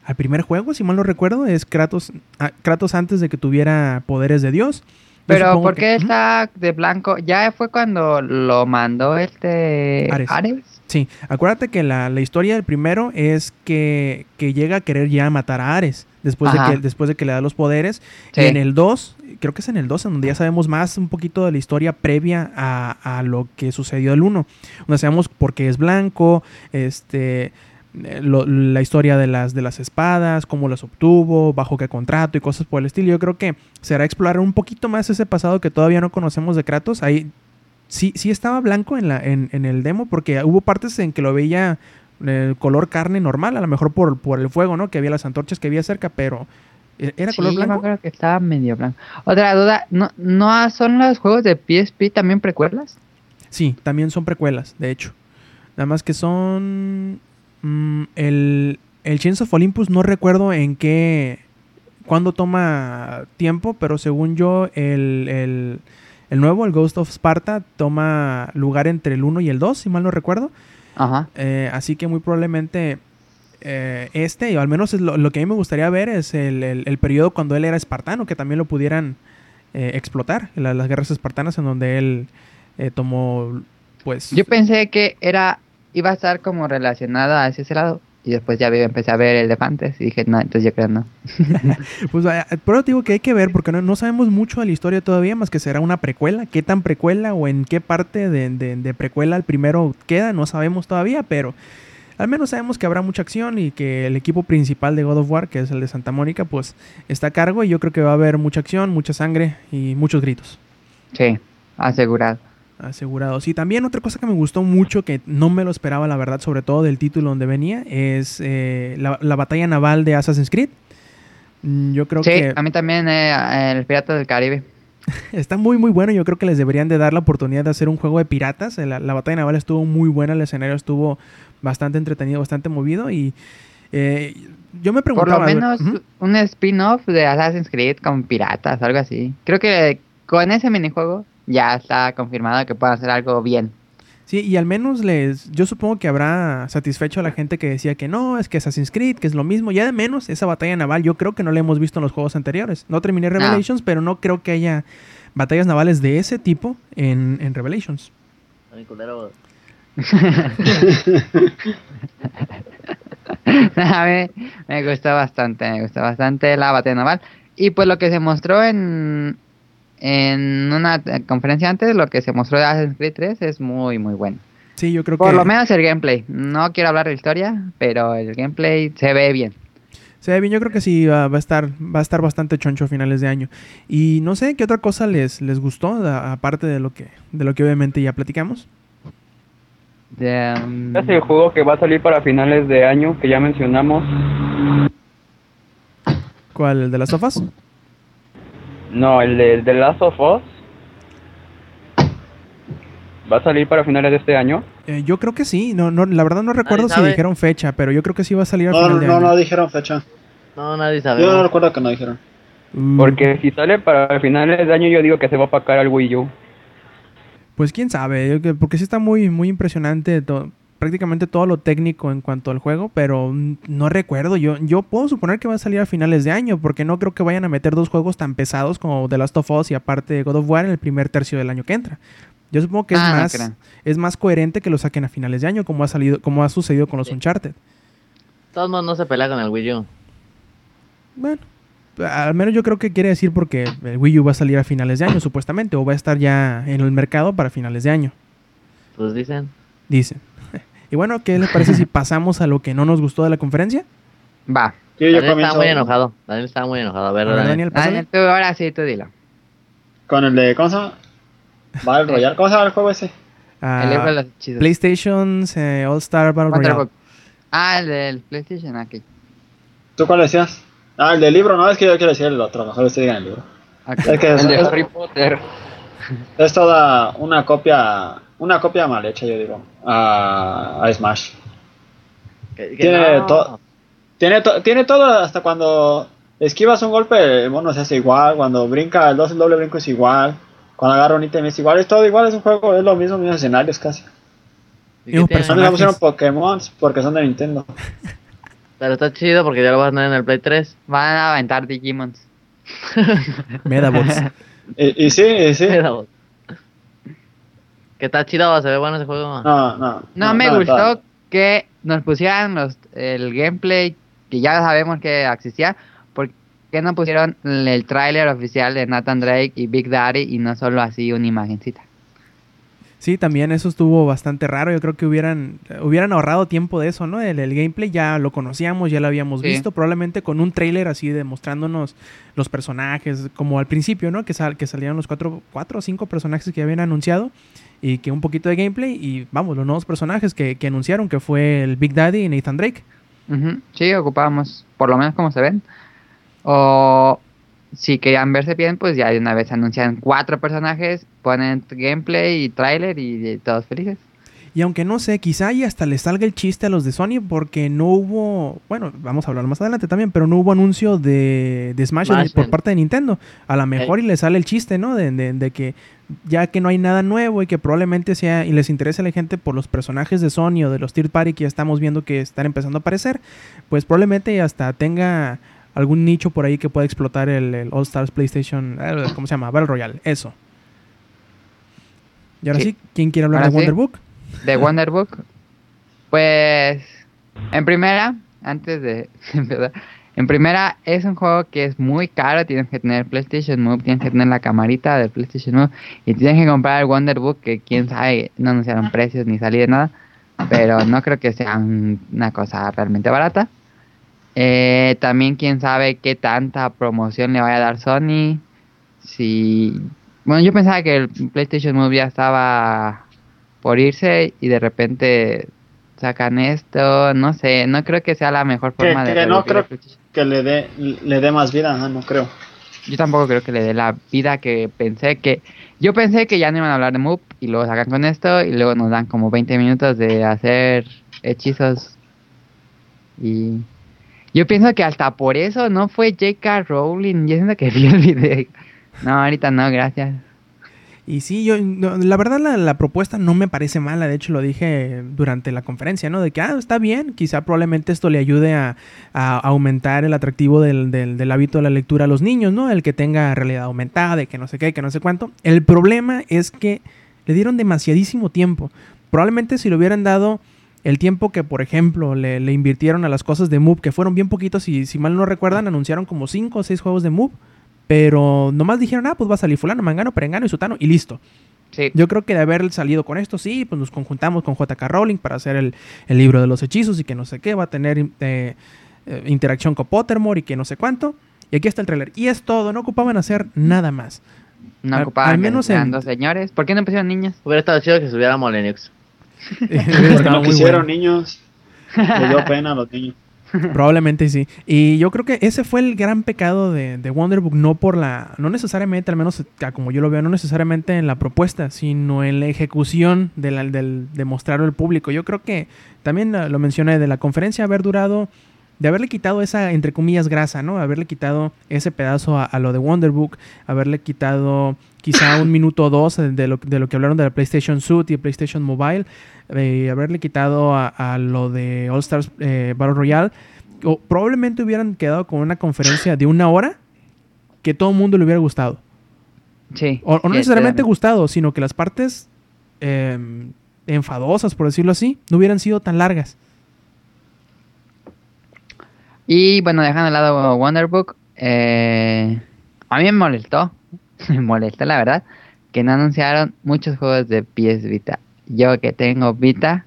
al primer juego, si mal no recuerdo. Es Kratos, ah, Kratos antes de que tuviera poderes de Dios. Pero ¿por qué está de blanco? Ya fue cuando lo mandó este Ares. Ares. Sí, acuérdate que la, la historia del primero es que, que llega a querer ya matar a Ares. Después de, que, después de que le da los poderes. Sí. Y en el 2, creo que es en el 2, en donde ya sabemos más un poquito de la historia previa a, a lo que sucedió el 1. Donde sabemos por qué es blanco, este lo- la historia de las, de las espadas, cómo las obtuvo, bajo qué contrato y cosas por el estilo. Yo creo que será explorar un poquito más ese pasado que todavía no conocemos de Kratos. Ahí sí, sí estaba blanco en, la, en, en el demo, porque hubo partes en que lo veía eh, color carne normal, a lo mejor por, por el fuego, ¿no? Que había las antorchas que había cerca, pero ¿e- ¿era color blanco? que estaba medio blanco. Otra duda, ¿no, ¿no son los juegos de PSP también precuelas? Sí, también son precuelas, de hecho. Nada más que son. Mm, el, el Chains of Olympus, no recuerdo en qué. cuándo toma tiempo, pero según yo, el, el, el nuevo, el Ghost of Sparta, toma lugar entre el 1 y el 2, si mal no recuerdo. Ajá. Eh, así que muy probablemente eh, este, o al menos es lo, lo que a mí me gustaría ver, es el, el- el periodo cuando él era espartano, que también lo pudieran eh, explotar, la- las guerras espartanas en donde él eh, tomó, pues... Yo pensé que era iba a estar como relacionada hacia ese lado. Y después ya empecé a ver elefantes y dije, no, entonces yo creo no. Pues vaya, pero te digo que hay que ver porque no, no sabemos mucho de la historia todavía, más que será una precuela. ¿Qué tan precuela o en qué parte de, de- de precuela el primero queda? No sabemos todavía, pero al menos sabemos que habrá mucha acción y que el equipo principal de God of War, que es el de Santa Mónica, pues está a cargo y yo creo que va a haber mucha acción, mucha sangre y muchos gritos. Sí, asegurado. Asegurados. Y también otra cosa que me gustó mucho, que no me lo esperaba, la verdad, sobre todo del título donde venía, es eh, la, la batalla naval de Assassin's Creed. Mm, Yo creo Sí, que a mí también eh, el Pirata del Caribe. está muy muy bueno. Yo creo que les deberían de dar la oportunidad de hacer un juego de piratas. La, la batalla naval estuvo muy buena, el escenario estuvo bastante entretenido, bastante movido y eh, yo me Por preguntaba... lo a ver, menos un spin-off de Assassin's Creed con piratas, algo así. Creo que con ese minijuego ya está confirmado que pueden hacer algo bien. Sí, y al menos les, yo supongo que habrá satisfecho a la gente que decía que no, es que Assassin's Creed, que es lo mismo. Ya de menos, esa batalla naval yo creo que no la hemos visto en los juegos anteriores. No terminé Revelations, pero no creo que haya batallas navales de ese tipo en, en Revelations. Ay, culero. A mí me gustó bastante, me gustó bastante la batalla naval. Y pues lo que se mostró en, en una conferencia antes, lo que se mostró de Assassin's Creed 3 es muy, muy bueno. Sí, yo creo Por que lo menos el gameplay. No quiero hablar de historia, pero el gameplay se ve bien. se ve bien. Yo creo que sí va, a estar va a estar bastante choncho a finales de año. Y no sé qué otra cosa les, les gustó aparte de lo que de lo que obviamente ya platicamos. De, um, Es el juego que va a salir para finales de año, que ya mencionamos. ¿Cuál? ¿El de las sofas? No, el de, el de Last of Us. Va a salir para finales de este año. Eh, yo creo que sí. No, no, la verdad no recuerdo si dijeron fecha, pero yo creo que sí va a salir al No, final no, de no, año. no dijeron fecha. No, nadie sabe. Yo no recuerdo que no dijeron. Uh, Porque si sale para finales de año, yo digo que se va a apacar al Wii U. Pues quién sabe, porque sí está muy, muy impresionante to- prácticamente todo lo técnico en cuanto al juego, pero no recuerdo. Yo, yo puedo suponer que va a salir a finales de año, porque no creo que vayan a meter dos juegos tan pesados como The Last of Us y aparte God of War en el primer tercio del año que entra. Yo supongo que es Ah, más, es más coherente que lo saquen a finales de año, como ha salido, como ha sucedido con los Sí. Uncharted. Todos modos no se pelea con el Wii U. Bueno, al menos yo creo que quiere decir porque el Wii U va a salir a finales de año, supuestamente, o va a estar ya en el mercado para finales de año. Pues dicen. Dicen. Y bueno, ¿qué les parece si pasamos a lo que no nos gustó de la conferencia? va. Sí, yo Daniel estaba muy enojado. Daniel estaba muy enojado. A ver, Daniel. Daniel, pásale. Daniel, tú, ahora sí, tú dilo. con el de. ¿Cómo se llama? Battle Royale. ¿Cómo se llama el juego ese? Ah, el. PlayStation's eh, All Star Battle Royale. Ah, el del PlayStation, aquí. ¿Tú cuál decías? Ah, el del libro, no, es que yo quiero decir el otro, mejor usted diga el libro. Es que es, El de Harry Potter. es toda una copia, una copia mal hecha, yo digo, a, a Smash. Que- que Tiene no. to- Tiene, to- tiene todo, hasta cuando esquivas un golpe, el mono se hace igual, cuando brinca el 2, el doble brinco es igual, cuando agarra un ítem es igual, es todo igual, es un juego, es lo mismo, mismos escenarios casi. ¿Y? Solo le pusieron. Pokémon porque son de Nintendo. Pero está chido porque ya lo vas a tener en el Play 3. Van a aventar Digimons. Medabots. Y, y sí, y sí. Pero- Que está chido, se ve bueno ese juego. No, no. No, me no, gustó no. que nos pusieran los, el gameplay que ya sabemos que existía. ¿Por qué no pusieron el tráiler oficial de Nathan Drake y Big Daddy y no solo así una imagencita? Sí, también eso estuvo bastante raro. Yo creo que hubieran, hubieran ahorrado tiempo de eso, ¿no? El, el gameplay ya lo conocíamos, ya lo habíamos Sí. visto. Probablemente con un trailer así demostrándonos los personajes, como al principio, ¿no? Que, sal, que salieron los cuatro, cuatro o cinco personajes que habían anunciado. Y que un poquito de gameplay. Y vamos, los nuevos personajes que, que anunciaron, que fue el Big Daddy y Nathan Drake. Sí, ocupábamos, por lo menos como se ven. O si querían verse bien, pues ya de una vez anuncian cuatro personajes, ponen gameplay y tráiler y, y todos felices. Y aunque no sé, quizá y hasta le salga el chiste a los de Sony porque no hubo, bueno, vamos a hablar más adelante también, pero no hubo anuncio de, de Smash, Smash, por parte de Nintendo. A lo mejor y le sale el chiste, ¿no? De, de- de que ya que no hay nada nuevo y que probablemente sea y les interesa a la gente por los personajes de Sony o de los third party que ya estamos viendo que están empezando a aparecer, pues probablemente hasta tenga algún nicho por ahí que pueda explotar el, el All Stars PlayStation, eh, ¿cómo se llama? Battle Royale, eso. Y ahora sí, Sí. ¿quién quiere hablar Ahora de sí. Wonderbook? De Wonderbook, pues en primera, antes de empezar, en primera es un juego que es muy caro, tienes que tener PlayStation Move, tienes que tener la camarita del PlayStation Move y tienes que comprar el Wonderbook que quién sabe, no anunciaron precios ni salida nada, pero no creo que sea un- una cosa realmente barata. Eh, también quién sabe qué tanta promoción le vaya a dar Sony. Si bueno, yo pensaba que el PlayStation Move ya estaba por irse y de repente sacan esto, no sé, no creo que sea la mejor Que, forma de que no creo que le dé le dé más vida, ajá, no creo. Yo tampoco creo que le dé la vida que pensé que... Yo pensé que ya no iban a hablar de Moop y luego sacan con esto y luego nos dan como 20 minutos de hacer hechizos y... Yo pienso que hasta por eso no fue J.K. Rowling. Yo siento que vi el video. No, ahorita no, gracias. Y sí, yo, la verdad la, la propuesta no me parece mala, de hecho lo dije durante la conferencia, ¿no? De que, ah, está bien, quizá probablemente esto le ayude a, a aumentar el atractivo del, del, del hábito de la lectura a los niños, ¿no? El que tenga realidad aumentada, de que no sé qué, que no sé cuánto. El problema es que le dieron demasiadísimo tiempo. Probablemente si le hubieran dado el tiempo que, por ejemplo, le, le invirtieron a las cosas de Move, que fueron bien poquitos y si mal no recuerdan, anunciaron como 5 o 6 juegos de Move. Pero nomás dijeron, ah, pues va a salir fulano, mangano, perengano y sutano y listo. Sí. Yo creo que de haber salido con esto, sí, pues nos conjuntamos con JK Rowling para hacer el, el libro de los hechizos y que no sé qué, va a tener eh, eh, interacción con Pottermore y que no sé cuánto. Y aquí está el tráiler. Y es todo, no ocupaban hacer nada más. No Al- ocupaban al menos en- dos señores. ¿Por qué no pusieron niños? Hubiera estado chido que subiéramos Linux. No quisieron bueno. niños. Dio pena a los niños. Probablemente sí. Y yo creo que ese fue el gran pecado de, de Wonderbook, no por la, no necesariamente, al menos a como yo lo veo, no necesariamente en la propuesta, sino en la ejecución de, la- del- de mostrarlo al público. Yo creo que también lo mencioné de la conferencia haber durado, de haberle quitado esa, entre comillas, grasa, ¿no? Haberle quitado ese pedazo a, a lo de Wonderbook, haberle quitado quizá un minuto o dos de lo, de lo que hablaron de la PlayStation Suite y el PlayStation Mobile, eh, haberle quitado a, a lo de All Stars eh, Battle Royale, o probablemente hubieran quedado con una conferencia de una hora que todo el mundo le hubiera gustado. Sí. O, o no necesariamente gustado, sino que las partes eh, enfadosas, por decirlo así, no hubieran sido tan largas. Y bueno, dejando de lado Wonderbook, eh, a mí me molestó, me molestó la verdad, que no anunciaron muchos juegos de PS Vita. Yo que tengo Vita,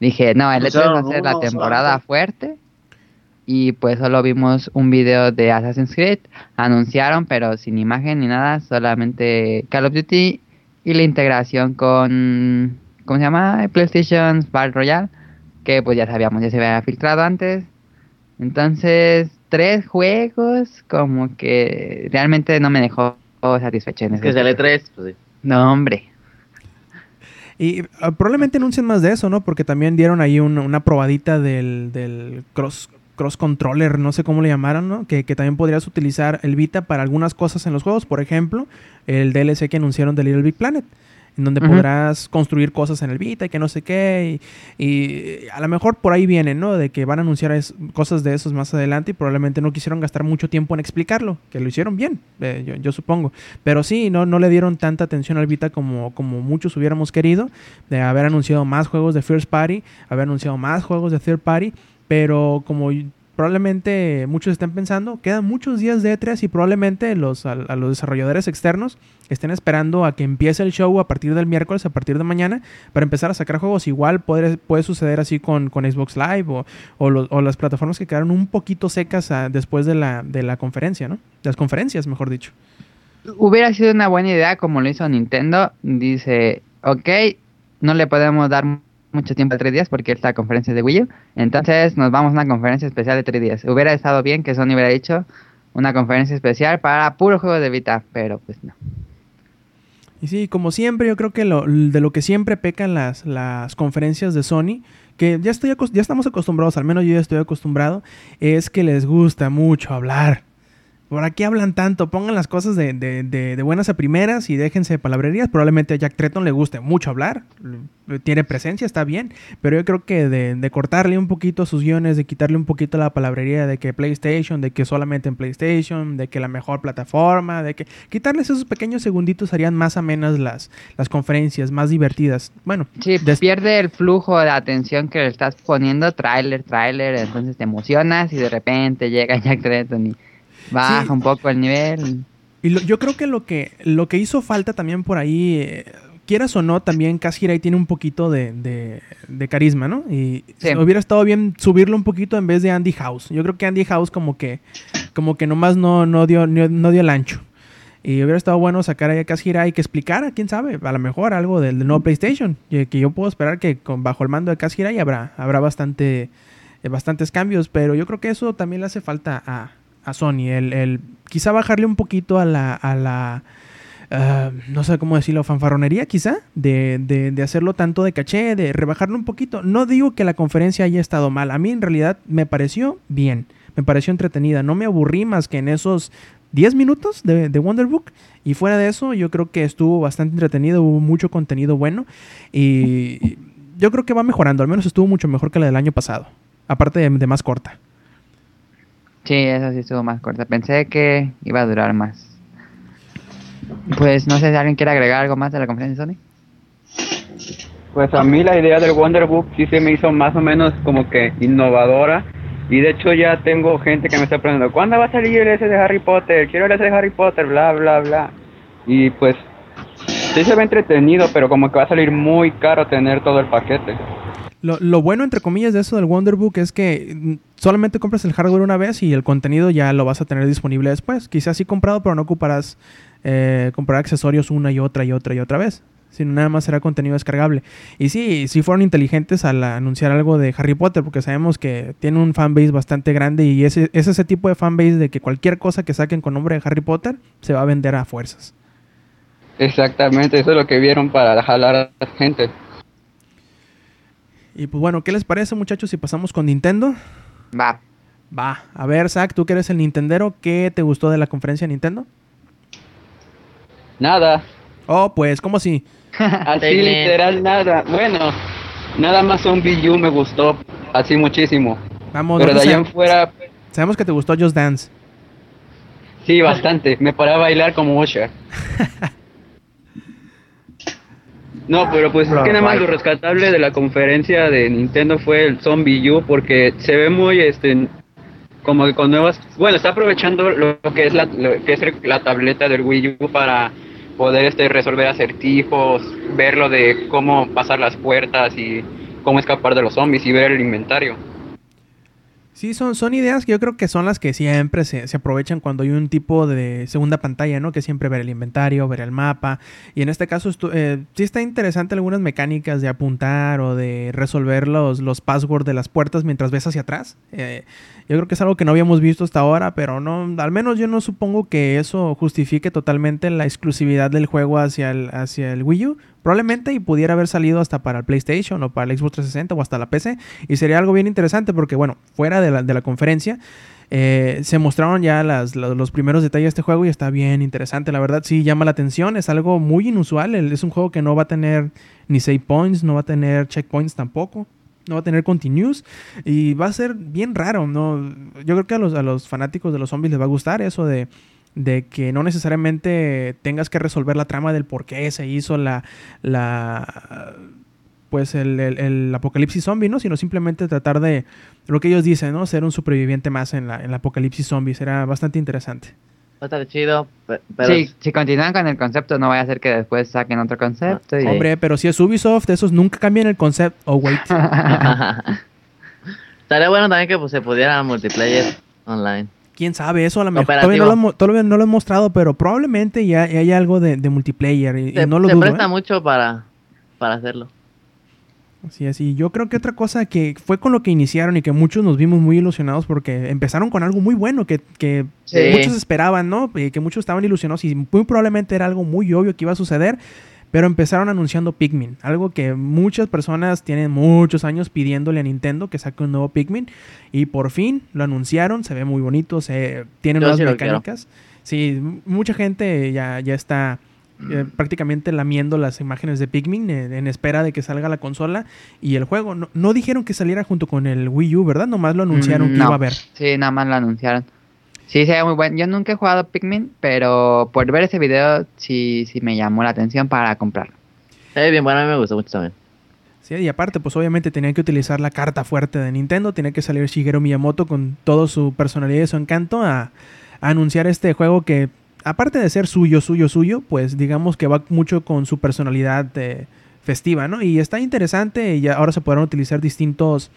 dije, no, el E3 va a ser la temporada fuerte. Y pues solo vimos un video de Assassin's Creed, anunciaron, pero sin imagen ni nada, solamente Call of Duty y la integración con, ¿cómo se llama? PlayStation Battle Royale, que pues ya sabíamos, ya se había filtrado antes. Entonces, tres juegos como que realmente no me dejó satisfecho en Es que es el aspecto. E3, pues sí. No, hombre. Y ah, probablemente anuncien más de eso, ¿no? Porque también dieron ahí un- una probadita del, del cross, cross controller, no sé cómo le llamaron, ¿no? Que, que también podrías utilizar el Vita para algunas cosas en los juegos. Por ejemplo, el DLC que anunciaron de Little Big Planet. En donde podrás construir cosas en el Vita y que no sé qué. Y, y a lo mejor por ahí viene, ¿no? De que van a anunciar es- cosas de esos más adelante y probablemente no quisieron gastar mucho tiempo en explicarlo. Que lo hicieron bien, eh, yo, yo supongo. Pero sí, no, no le dieron tanta atención al Vita como, como muchos hubiéramos querido. De haber anunciado más juegos de First Party, haber anunciado más juegos de Third Party. Pero como probablemente muchos estén pensando, quedan muchos días de E3 y probablemente los, a, los desarrolladores externos estén esperando a que empiece el show a partir del miércoles, a partir de mañana, para empezar a sacar juegos. Igual puede, puede suceder así con, con Xbox Live o, o las plataformas que quedaron un poquito secas ah, después de la, de la conferencia, ¿no? Las conferencias, mejor dicho. Hubiera sido una buena idea como lo hizo Nintendo. Dice, ok, no le podemos dar mucho tiempo tres días porque esta conferencia de Wii U. Entonces nos vamos a una conferencia especial de tres días. Hubiera estado bien que Sony hubiera dicho una conferencia especial para puro juego de Vita, pero pues no. Y sí, como siempre, yo creo que lo, de lo que siempre pecan las, las conferencias de Sony, que ya, estoy ya estamos acostumbrados, al menos yo ya estoy acostumbrado, es que les gusta mucho hablar. ¿Por qué hablan tanto? Pongan las cosas de, de- de- de buenas a primeras y déjense de palabrerías. Probablemente a Jack Tretton le guste mucho hablar. Tiene presencia, está bien. Pero yo creo que de, de cortarle un poquito sus guiones, de quitarle un poquito la palabrería de que PlayStation, de que solamente en PlayStation, de que la mejor plataforma, de que quitarles esos pequeños segunditos harían más amenas las, las conferencias, más divertidas. Bueno, Sí, pierde el flujo de atención que le estás poniendo, tráiler, tráiler, entonces te emocionas y de repente llega Jack Tretton y baja Sí. un poco el nivel. Y lo- yo creo que lo que lo que hizo falta también por ahí, eh, quieras o no, también Kaz Hirai tiene un poquito de, de- de carisma, ¿no? Y Sí. hubiera estado bien subirlo un poquito en vez de Andy House. Yo creo que Andy House como que como que nomás no, no, dio, no, no dio el ancho. Y hubiera estado bueno sacar a Kaz Hirai que explicara, quién sabe, a lo mejor algo del, del nuevo PlayStation. Y que yo puedo esperar que con, bajo el mando de Kaz Hirai habrá, habrá bastante, eh, bastantes cambios. Pero yo creo que eso también le hace falta a, a Sony. El, el quizá bajarle un poquito a la. A la ah, no sé cómo decirlo, fanfarronería quizá, de, de, de hacerlo tanto de caché, de rebajarlo un poquito. No digo que la conferencia haya estado mal, a mí en realidad me pareció bien, me pareció entretenida, no me aburrí más que en esos 10 minutos de, de Wonderbook. Y fuera de eso, yo creo que estuvo bastante entretenido, hubo mucho contenido bueno. Y yo creo que va mejorando, al menos estuvo mucho mejor que la del año pasado. Aparte de más corta. Sí, eso sí estuvo más corta. Pensé que iba a durar más. Pues no sé si alguien quiere agregar algo más de la conferencia de Sony. Pues a mí la idea del Wonderbook sí se me hizo más o menos como que innovadora. Y de hecho ya tengo gente que me está preguntando, ¿cuándo va a salir el ese de Harry Potter? Quiero el ese de Harry Potter, bla, bla, bla. Y pues sí se ve entretenido, pero como que va a salir muy caro tener todo el paquete. Lo, lo bueno, entre comillas, de eso del Wonderbook es que mm, solamente compras el hardware una vez y el contenido ya lo vas a tener disponible después. Quizás sí comprado, pero no ocuparás eh, comprar accesorios una y otra y otra y otra vez. Sino nada más será contenido descargable. Y sí, sí fueron inteligentes al anunciar algo de Harry Potter, porque sabemos que tiene un fanbase bastante grande y ese, es ese tipo de fanbase de que cualquier cosa que saquen con nombre de Harry Potter se va a vender a fuerzas. Exactamente, eso es lo que vieron para jalar a la gente. Y pues bueno, ¿qué les parece muchachos si pasamos con Nintendo? Va. Va, a ver, Zach, tú que eres el Nintendero, ¿qué te gustó de la conferencia de Nintendo? Nada, Oh, pues, ¿cómo así? así literal nada. Bueno, nada más un Wii U me gustó así muchísimo. Vamos, Pero de allá en fuera, sabemos que te gustó Just Dance. sí, bastante. Me paré a bailar como Usher. No, pero pues es que nada más lo rescatable de la conferencia de Nintendo fue el Zombie U porque se ve muy este como que con nuevas, bueno, está aprovechando lo que es la lo que es la tableta del Wii U para poder este resolver acertijos, ver lo de cómo pasar las puertas y cómo escapar de los zombies y ver el inventario. Sí, son, son ideas que yo creo que son las que siempre se, se aprovechan cuando hay un tipo de segunda pantalla, ¿no? Que siempre ver el inventario, ver el mapa. Y en este caso eh, sí está interesante algunas mecánicas de apuntar o de resolver los, los passwords de las puertas mientras ves hacia atrás. Eh, yo creo que es algo que no habíamos visto hasta ahora, pero no, al menos yo no supongo que eso justifique totalmente la exclusividad del juego hacia el, hacia el Wii U. Probablemente y pudiera haber salido hasta para el PlayStation o para el Xbox 360 o hasta la PC. Y sería algo bien interesante porque, bueno, fuera de la, de la conferencia, eh, se mostraron ya los, los primeros detalles de este juego y está bien interesante. La verdad, sí llama la atención. Es algo muy inusual. Es un juego que no va a tener ni save points, no va a tener checkpoints tampoco. No va a tener continues. Y va a ser bien raro, ¿no? Yo creo que a los, a los fanáticos de los zombies les va a gustar eso de de que no necesariamente tengas que resolver la trama del por qué se hizo la, la pues el, el- el apocalipsis zombie, ¿no? Sino simplemente tratar de lo que ellos dicen, ¿no? Ser un superviviente más en la, en la apocalipsis zombie. Será bastante interesante. Va a estar chido, pero... Sí, si continúan con el concepto, no vaya a ser que después saquen otro concepto. y- Hombre, pero si es Ubisoft, esos nunca cambian el concepto. Oh, wait. Estaría bueno también que pues, se pudiera multiplayer online. Quién sabe, eso a lo mejor. Todavía no, lo, todavía no lo he mostrado, pero probablemente ya, ya hay algo de, de multiplayer. Y, no lo se dudo. presta ¿eh? mucho para, para hacerlo. Así es, y yo creo que otra cosa que fue con lo que iniciaron y que muchos nos vimos muy ilusionados porque empezaron con algo muy bueno que, que Sí. muchos esperaban, ¿no? Que muchos estaban ilusionados y muy probablemente era algo muy obvio que iba a suceder, pero empezaron anunciando Pikmin, algo que muchas personas tienen muchos años pidiéndole a Nintendo que saque un nuevo Pikmin y por fin lo anunciaron, se ve muy bonito, se tiene nuevas sí mecánicas. Sí, mucha gente ya, ya está eh, prácticamente lamiendo las imágenes de Pikmin en, en espera de que salga la consola y el juego. No, no dijeron que saliera junto con el Wii U, ¿verdad? Nomás lo anunciaron Mm, que no. iba a haber. Sí, nada más lo anunciaron. Sí, se ve muy bueno. Yo nunca he jugado Pikmin, pero por ver ese video sí, sí me llamó la atención para comprarlo. Se ve bien bueno, a mí me gustó mucho también. Sí, y aparte, pues obviamente tenían que utilizar la carta fuerte de Nintendo, tenía que salir Shigeru Miyamoto con todo su personalidad y su encanto a, a anunciar este juego que, aparte de ser suyo, suyo, suyo, pues digamos que va mucho con su personalidad eh, festiva, ¿no? Y está interesante y ya ahora se podrán utilizar distintos,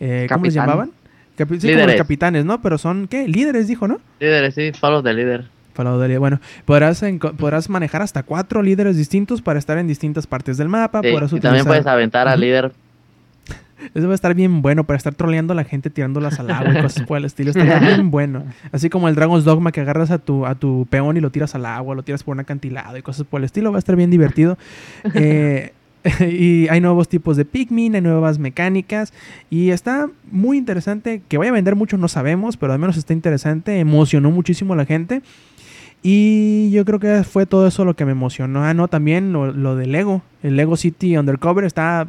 eh, ¿cómo les llamaban? Capi- sí, como los capitanes, ¿no? Pero son, ¿qué? Líderes, dijo, ¿no? Líderes, sí, leader. Fallout Delia. Bueno, podrás, podrás manejar hasta cuatro líderes distintos para estar en distintas partes del mapa. Sí, podrás y también puedes aventar al líder. Eso va a estar bien bueno para estar troleando a la gente tirándolas al agua y cosas por el estilo. Estaría bien bueno. Así como el Dragon's Dogma que agarras a tu, a tu peón y lo tiras al agua, lo tiras por un acantilado y cosas por el estilo. Va a estar bien divertido. Eh, y hay nuevos tipos de Pikmin, hay nuevas mecánicas. Y está muy interesante. Que vaya a vender mucho no sabemos, pero al menos está interesante. Emocionó muchísimo a la gente. Y yo creo que fue todo eso lo que me emocionó. Ah, no, también lo, lo de Lego. El Lego City Undercover está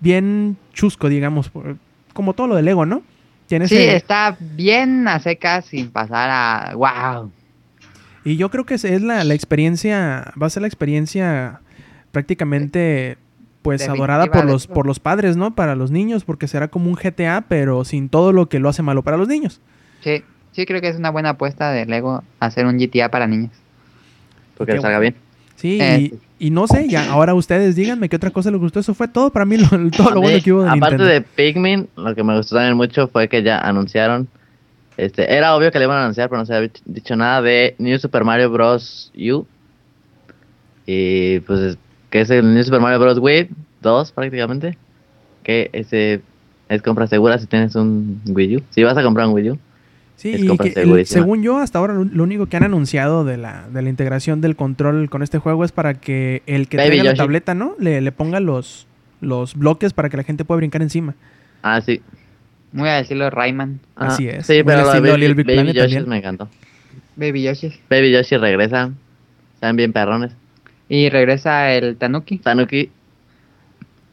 bien chusco, digamos. Como todo lo de Lego, ¿no? Tiene Sí, ese- está bien a secas sin pasar a... ¡Wow! Y yo creo que es, es la, la experiencia, va a ser la experiencia prácticamente pues adorada por los, por los padres, ¿no? Para los niños, porque será como un GTA, pero sin todo lo que lo hace malo para los niños. Sí, sí creo que es una buena apuesta de Lego hacer un GTA para niños. Porque salga bien. Sí, Eh. y, y no sé, ya ahora ustedes díganme qué otra cosa les gustó. Eso fue todo para mí, lo, todo lo mí, bueno que hubo de Aparte Nintendo. de Pikmin, lo que me gustó también mucho fue que ya anunciaron. Este, era obvio que le iban a anunciar, pero no se había dicho nada de New Super Mario Bros. U. Y pues es- que es el New Super Mario Bros. Wii 2 prácticamente. Que ese es compra segura si tienes un Wii U. Si vas a comprar un Wii U. Sí, es y compra que el- segurísima. según yo, hasta ahora lo, único que han anunciado de la, de la integración del control con este juego es para que el que Baby traiga la tableta, ¿no? Le, le ponga los, los bloques para que la gente pueda brincar encima. Ah, sí. Muy al estilo Rayman, Ajá. Así es. Sí, pero de Baby, Little Big Baby Yoshi me encantó. Baby Yoshi. Baby Yoshi regresa. Están bien perrones. Y regresa el Tanuki. Tanuki.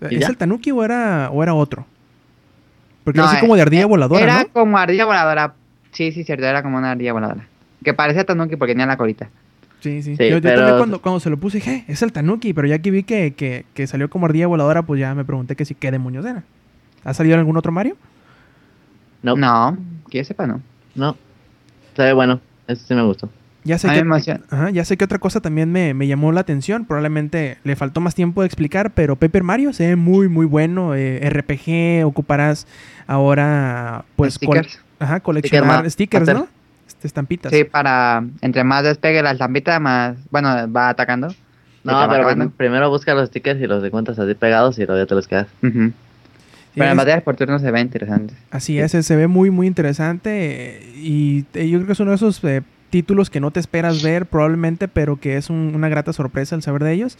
¿Y ¿Es ya? el Tanuki o era, o era otro? Porque No, era así como de ardilla eh, voladora, Era ¿no? como ardilla voladora. Sí, sí, cierto, era como una ardilla voladora. Que parecía Tanuki porque tenía la colita. Sí, sí. Sí, yo yo pero- también cuando, cuando se lo puse dije, "Eh, es el Tanuki, pero ya que vi que, que, que salió como ardilla voladora, pues ya me pregunté que si qué demonios era. ¿Ha salido en algún otro Mario? No. No. No, que yo sepa, no. Se ve bueno. Eso sí me gustó. Ya sé A mí que, me emociona. ajá, ya sé que otra cosa también me, me llamó la atención. Probablemente le faltó más tiempo de explicar, pero Paper Mario se ve muy, muy bueno. eh, RPG, ocuparás ahora, pues, col- Stickers. ajá, coleccionar stickers, ¿no? Este, estampitas. Sí, para entre más despegue la estampita, más, bueno, va atacando. No, pero acabando. primero busca los stickers y los encuentras así pegados y luego ya te los quedas. Ujú. Sí, Pero en batallas por turno se ve interesante. Así es, se ve muy, muy interesante. eh, Y eh, yo creo que es uno de esos eh, títulos que no te esperas ver probablemente, pero que es un- una grata sorpresa el saber de ellos.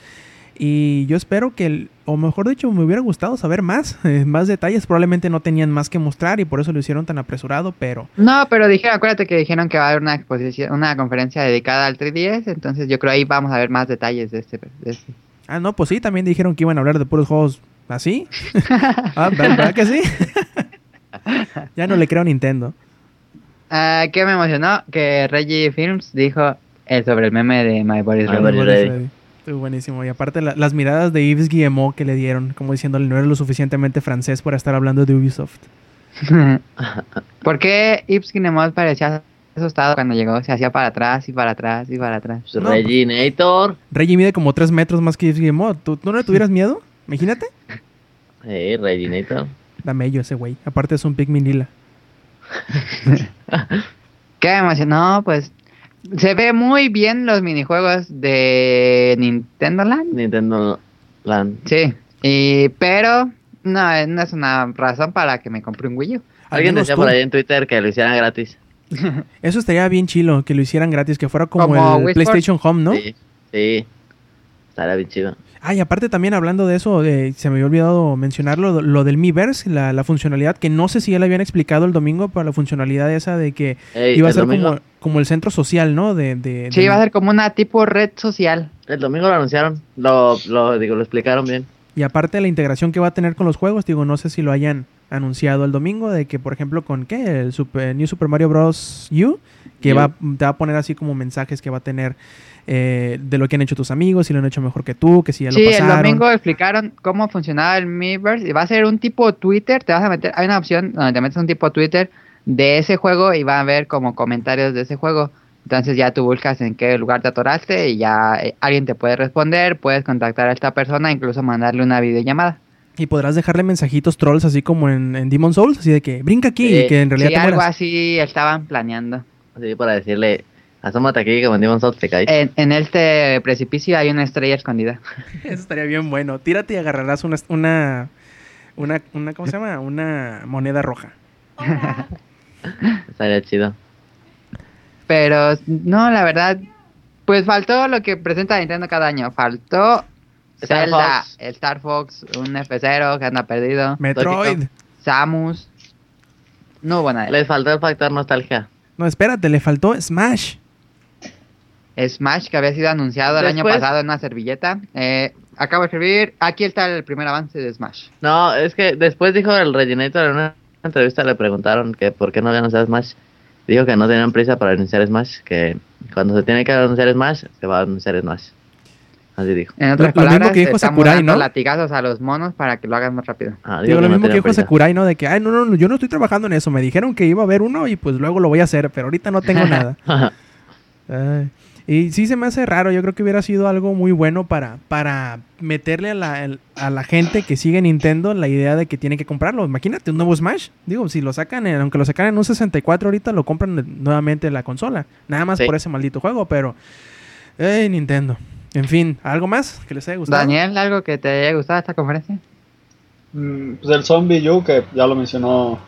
Y yo espero que, el- o mejor dicho, me hubiera gustado saber más, eh, más detalles. Probablemente no tenían más que mostrar y por eso lo hicieron tan apresurado, pero No, pero dijeron, acuérdate que dijeron que va a haber una exposición, una conferencia dedicada al 3DS, entonces yo creo ahí vamos a ver más detalles de este. de este. Ah, no, pues sí, también dijeron que iban a hablar de puros juegos así. ah, ¿verdad, verdad que sí? ya no le creo a Nintendo. Ah, ¿Qué me emocionó? Que Reggie Films dijo eh, sobre el meme de My Body is My Ready. Ready. Estuvo buenísimo. Y aparte la- las miradas de Yves Guillemot que le dieron, como diciéndole no eres lo suficientemente francés para estar hablando de Ubisoft. ¿Por qué Yves Guillemot parecía asustado cuando llegó? Se hacía para atrás y para atrás y para atrás. Pues No, Reginator. Reggie mide como 3 metros más que Yves Guillemot. ¿Tú, ¿tú no le tuvieras miedo? Imagínate. Sí, Reginator. Da mello ese güey. Aparte es un Pikmin lila. ¿Qué me emocionó? Pues se ve muy bien los minijuegos de Nintendo Land. Nintendo Land. Sí, y, pero no, no es una razón para que me compre un Wii U. Al Alguien decía tú. por ahí en Twitter que lo hicieran gratis. Eso estaría bien chilo, que lo hicieran gratis, que fuera como, Como el Wii PlayStation Home, ¿no? Sí, sí. Estaría bien chido. Ah, y aparte también hablando de eso, eh, se me había olvidado mencionarlo, lo del Miiverse, la, la funcionalidad, que no sé si ya le habían explicado el domingo, pero la funcionalidad esa de que Ey, iba a ser como, como el centro social, ¿no? De, de, Sí, de- va a ser como una tipo red social. el domingo lo anunciaron. Lo, lo, digo, lo explicaron bien. Y aparte la integración que va a tener con los juegos, digo, no sé si lo hayan anunciado el domingo, de que por ejemplo con qué, el Super, New Super Mario Bros. U, que va, te va a poner así como mensajes que va a tener eh, de lo que han hecho tus amigos, si lo han hecho mejor que tú, que si ya Sí, lo el pasaron. domingo explicaron cómo funcionaba el Miiverse y va a ser un tipo Twitter, te vas a meter, hay una opción donde te metes un tipo Twitter de ese juego y va a ver como comentarios de ese juego. Entonces ya tú buscas en qué lugar te atoraste y ya eh, alguien te puede responder, puedes contactar a esta persona, incluso mandarle una videollamada. Y podrás dejarle mensajitos trolls así como en, en Demon Souls, así de que brinca aquí Sí, y que en realidad Sí, te algo mueras. así estaban planeando. Así para decirle, Asómate aquí que vendimos Souls, te caes. En, en este precipicio hay una estrella escondida. Eso estaría bien bueno. Tírate y agarrarás una, una, una, una ¿cómo se llama? Una moneda roja. Estaría chido. Pero no, la verdad, pues faltó lo que presenta Nintendo cada año. Faltó Star Zelda, Fox. Star Fox, un F0 que anda perdido, Metroid. Samus. No hubo nada. Les faltó el factor nostalgia. No, espérate, le faltó Smash. Smash que había sido anunciado el año pasado en una servilleta. Eh, acabo de escribir, aquí está el primer avance de Smash. No, es que después dijo el Reginator en una entrevista le preguntaron que por qué no había anunciado Smash. Dijo que no tenían prisa para anunciar Smash, que cuando se tiene que anunciar Smash, se va a anunciar Smash. Así dijo. En otras Lo- lo mismo palabras, que dijo Sakurai, ¿no? latigazos a los monos para que lo hagan más rápido. Ah, Digo, lo no mismo que dijo prisa. Sakurai, ¿no? De que, ay, no, no, no, yo no estoy trabajando en eso. Me dijeron que iba a haber uno y pues luego lo voy a hacer, pero ahorita no tengo nada. Ay. Y sí se me hace raro, yo creo que hubiera sido algo muy bueno para, para meterle a la, el- a la gente que sigue Nintendo la idea de que tiene que comprarlo. Imagínate un nuevo Smash. Digo, si lo sacan, en- aunque lo sacan en un 64 ahorita, lo compran nuevamente en la consola. Nada más Sí. por ese maldito juego, pero... ¡Ey, Nintendo! En fin, ¿algo más que les haya gustado? Daniel, ¿algo que te haya gustado esta conferencia? Mm, Pues el Zombie U, que ya lo mencionó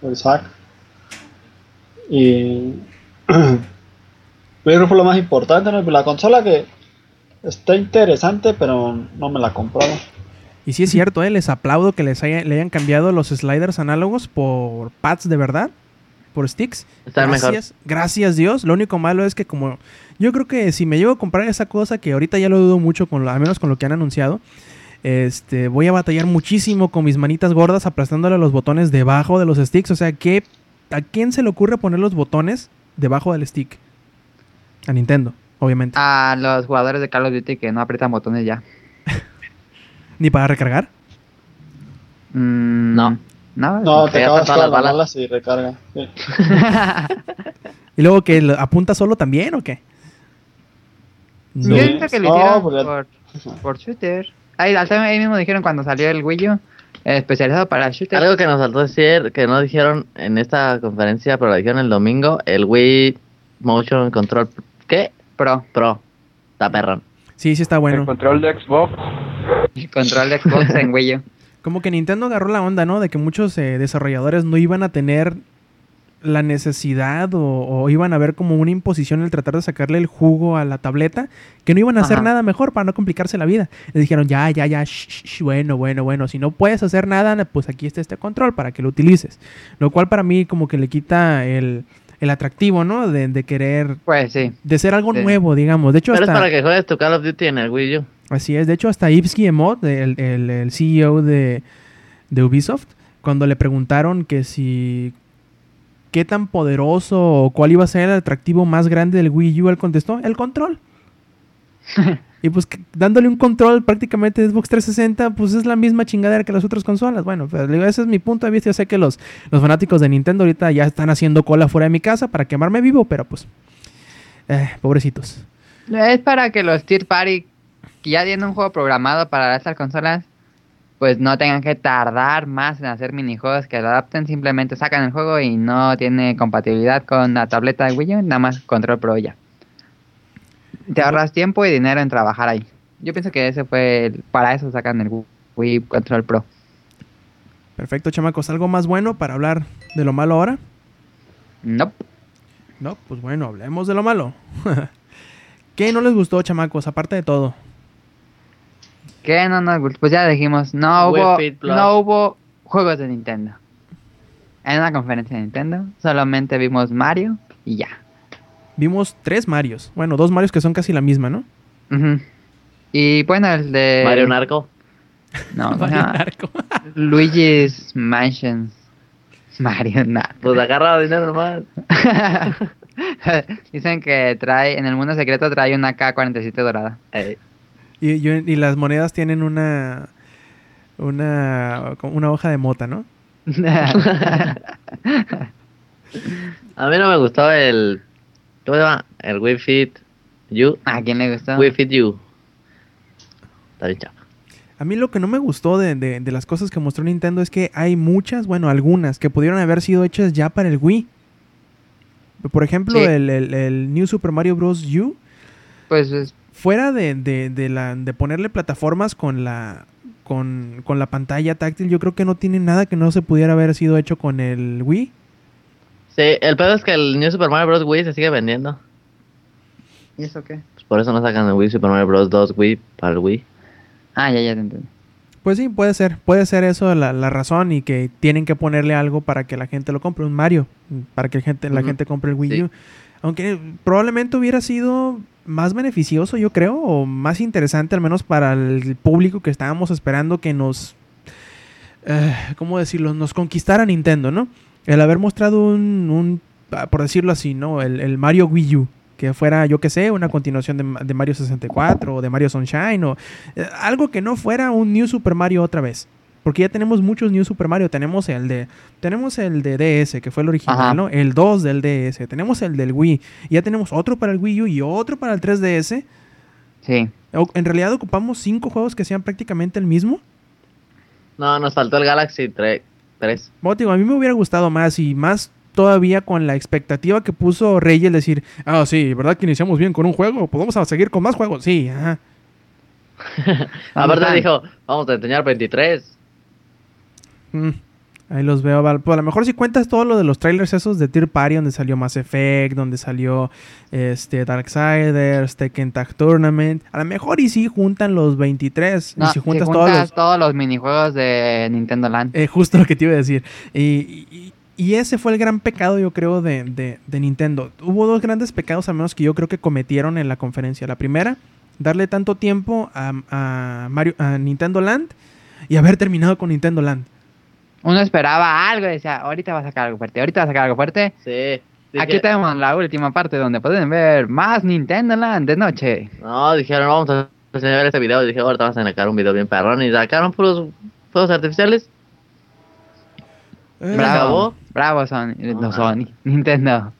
el Zack. Y. Yo creo que fue lo más importante, ¿no? La consola que está interesante, pero no me la compraba. Y sí es cierto, eh, les aplaudo que les haya- le hayan cambiado los sliders análogos por pads de verdad, por sticks. Están mejor. gracias, gracias Dios. Lo único malo es que como yo creo que si me llego a comprar esa cosa que ahorita ya lo dudo mucho con lo, al menos con lo que han anunciado, este voy a batallar muchísimo con mis manitas gordas aplastándole los botones debajo de los sticks, o sea, ¿qué a quién se le ocurre poner los botones debajo del stick? A Nintendo, obviamente. A los jugadores de Call of Duty que no aprietan botones ya. Ni para recargar. Mm, No. No, No, te acabas todas las las balas. balas y recarga. Sí. Y luego que apunta solo también o qué? Yo No. pienso que lo No, hicieron porque- por, por shooter. Ahí, ahí mismo dijeron cuando salió el Wii U, eh, especializado para shooter. Algo que nos faltó decir, que no dijeron en esta conferencia, pero lo dijeron el domingo, el Wii Motion Control, ¿qué? Pro. Pro. Está perrón. Sí, sí está El bueno. control de Xbox. El control de Xbox en Wii U. Como que Nintendo agarró la onda, ¿no? De que muchos eh, desarrolladores no iban a tener la necesidad o, o iban a ver como una imposición el tratar de sacarle el jugo a la tableta, que no iban a hacer Ajá. nada mejor para no complicarse la vida. Le dijeron, ya, ya, ya, shh, bueno, bueno, bueno, si no puedes hacer nada, pues aquí está este control para que lo utilices. Lo cual para mí como que le quita el, el atractivo, ¿no? De, de querer, Pues sí. de ser algo Sí. nuevo, digamos. De hecho, Pero es hasta... para que juegues tu Call of Duty en el Wii U. Así es, de hecho hasta Yves Guillemot, el, el- el CEO de, de Ubisoft, cuando le preguntaron que si qué tan poderoso o cuál iba a ser el atractivo más grande del Wii U, él contestó, el control. y pues dándole un control prácticamente de Xbox 360, pues es la misma chingadera que las otras consolas. Bueno, digo, ese es mi punto de vista. Yo sé que los, los fanáticos de Nintendo ahorita ya están haciendo cola fuera de mi casa para quemarme vivo, pero pues, eh, pobrecitos. Es para que los Tier Party que ya tienen un juego programado para estas consolas, pues no tengan que tardar más en hacer minijuegos que lo adapten. Simplemente sacan el juego y no tiene compatibilidad con la tableta de Wii nada más Control Pro ya. Te ahorras tiempo y dinero en trabajar ahí. Yo pienso que ese fue el- para eso sacan el Wii Control Pro. Perfecto, chamacos. ¿Algo más bueno para hablar de lo malo ahora? Nope. No, pues bueno, hablemos de lo malo. ¿Qué no les gustó, chamacos? Aparte de todo. ¿Qué no nos gustó? Pues ya dijimos, no hubo, no hubo juegos de Nintendo. En una conferencia de Nintendo solamente vimos Mario y ya. Vimos tres Marios. Bueno, dos Marios que son casi la misma, ¿no? Y bueno, el de... Mario Narco. No, Mario no, Narco. Luigi's Mansions. Mario Narco. Pues agarra dinero nomás. Dicen que trae, en el mundo secreto trae una K-47 dorada. Y, yo- y las monedas tienen una, una, una hoja de mota, ¿no? A mí no me gustó el. ¿Cómo se llama? El Wii Fit U. ¿A quién le gustó? Wii Fit U. Está bien. A mí lo que no me gustó de, de- de las cosas que mostró Nintendo es que hay muchas, bueno, algunas, que pudieron haber sido hechas ya para el Wii. Por ejemplo, Sí. el, el- el New Super Mario Bros. U, Pues es- fuera de, de, de la, de ponerle plataformas con la, con, con la pantalla táctil, yo creo que no tiene nada que no se pudiera haber sido hecho con el Wii. Sí, el pedo es que el New Super Mario Bros. Wii se sigue vendiendo. ¿Y eso qué? Pues por eso no sacan el Wii Super Mario Bros. 2 Wii para el Wii. Ah, ya, ya te entiendo. Pues sí, puede ser, puede ser eso la, la razón y que tienen que ponerle algo para que la gente lo compre, un Mario, para que la gente, la gente compre el Wii sí. U. Aunque probablemente hubiera sido más beneficioso, yo creo, o más interesante al menos para el público que estábamos esperando que nos, eh, ¿cómo decirlo? Nos conquistara Nintendo, ¿no? El haber mostrado un, un ah, por decirlo así, ¿no? El, el Mario Wii U. Que fuera, yo que sé, una continuación de, de Mario 64 o de Mario Sunshine o eh, algo que no fuera un New Super Mario otra vez. Porque ya tenemos muchos New Super Mario. Tenemos el de tenemos el de DS, que fue el original, Ajá. ¿no? El 2 del DS. Tenemos el del Wii. Y ya tenemos otro para el Wii U y otro para el 3DS. Sí. O- En realidad ocupamos cinco juegos que sean prácticamente el mismo. No, nos faltó el Galaxy 3. 3. Bueno, digo, a mí me hubiera gustado más y más todavía con la expectativa que puso Reyes decir, ah, sí, ¿verdad que iniciamos bien con un juego? Pues vamos a seguir con más juegos. Sí, ajá. Aparte dijo, vamos a enseñar 23. Mm, ahí los veo. Pues a lo mejor si cuentas todo lo de los trailers esos de Tier Party, donde salió Mass Effect, donde salió este Darksiders, Tekken Tag Tournament, a lo mejor y sí juntan los 23. No, y si si juntas, juntas todos los... todos los minijuegos de Nintendo Land. Eh, justo lo que te iba a decir. Y, y- y ese fue el gran pecado, yo creo, de, de- de Nintendo. Hubo dos grandes pecados, al menos que yo creo que cometieron en la conferencia. La primera, darle tanto tiempo a, a Mario, a Nintendo Land y haber terminado con Nintendo Land. Uno esperaba algo y decía, ahorita va a sacar algo fuerte, ahorita va a sacar algo fuerte. Sí. Dije- Aquí tenemos la última parte donde pueden ver más Nintendo Land de noche. No, dijeron, vamos a enseñar este video. Dije, ahorita vas a sacar un video bien perrón. Y sacaron puros fuegos artificiales. Eh, Bra- acabó. Bravo Sony, no. Sony, Nintendo.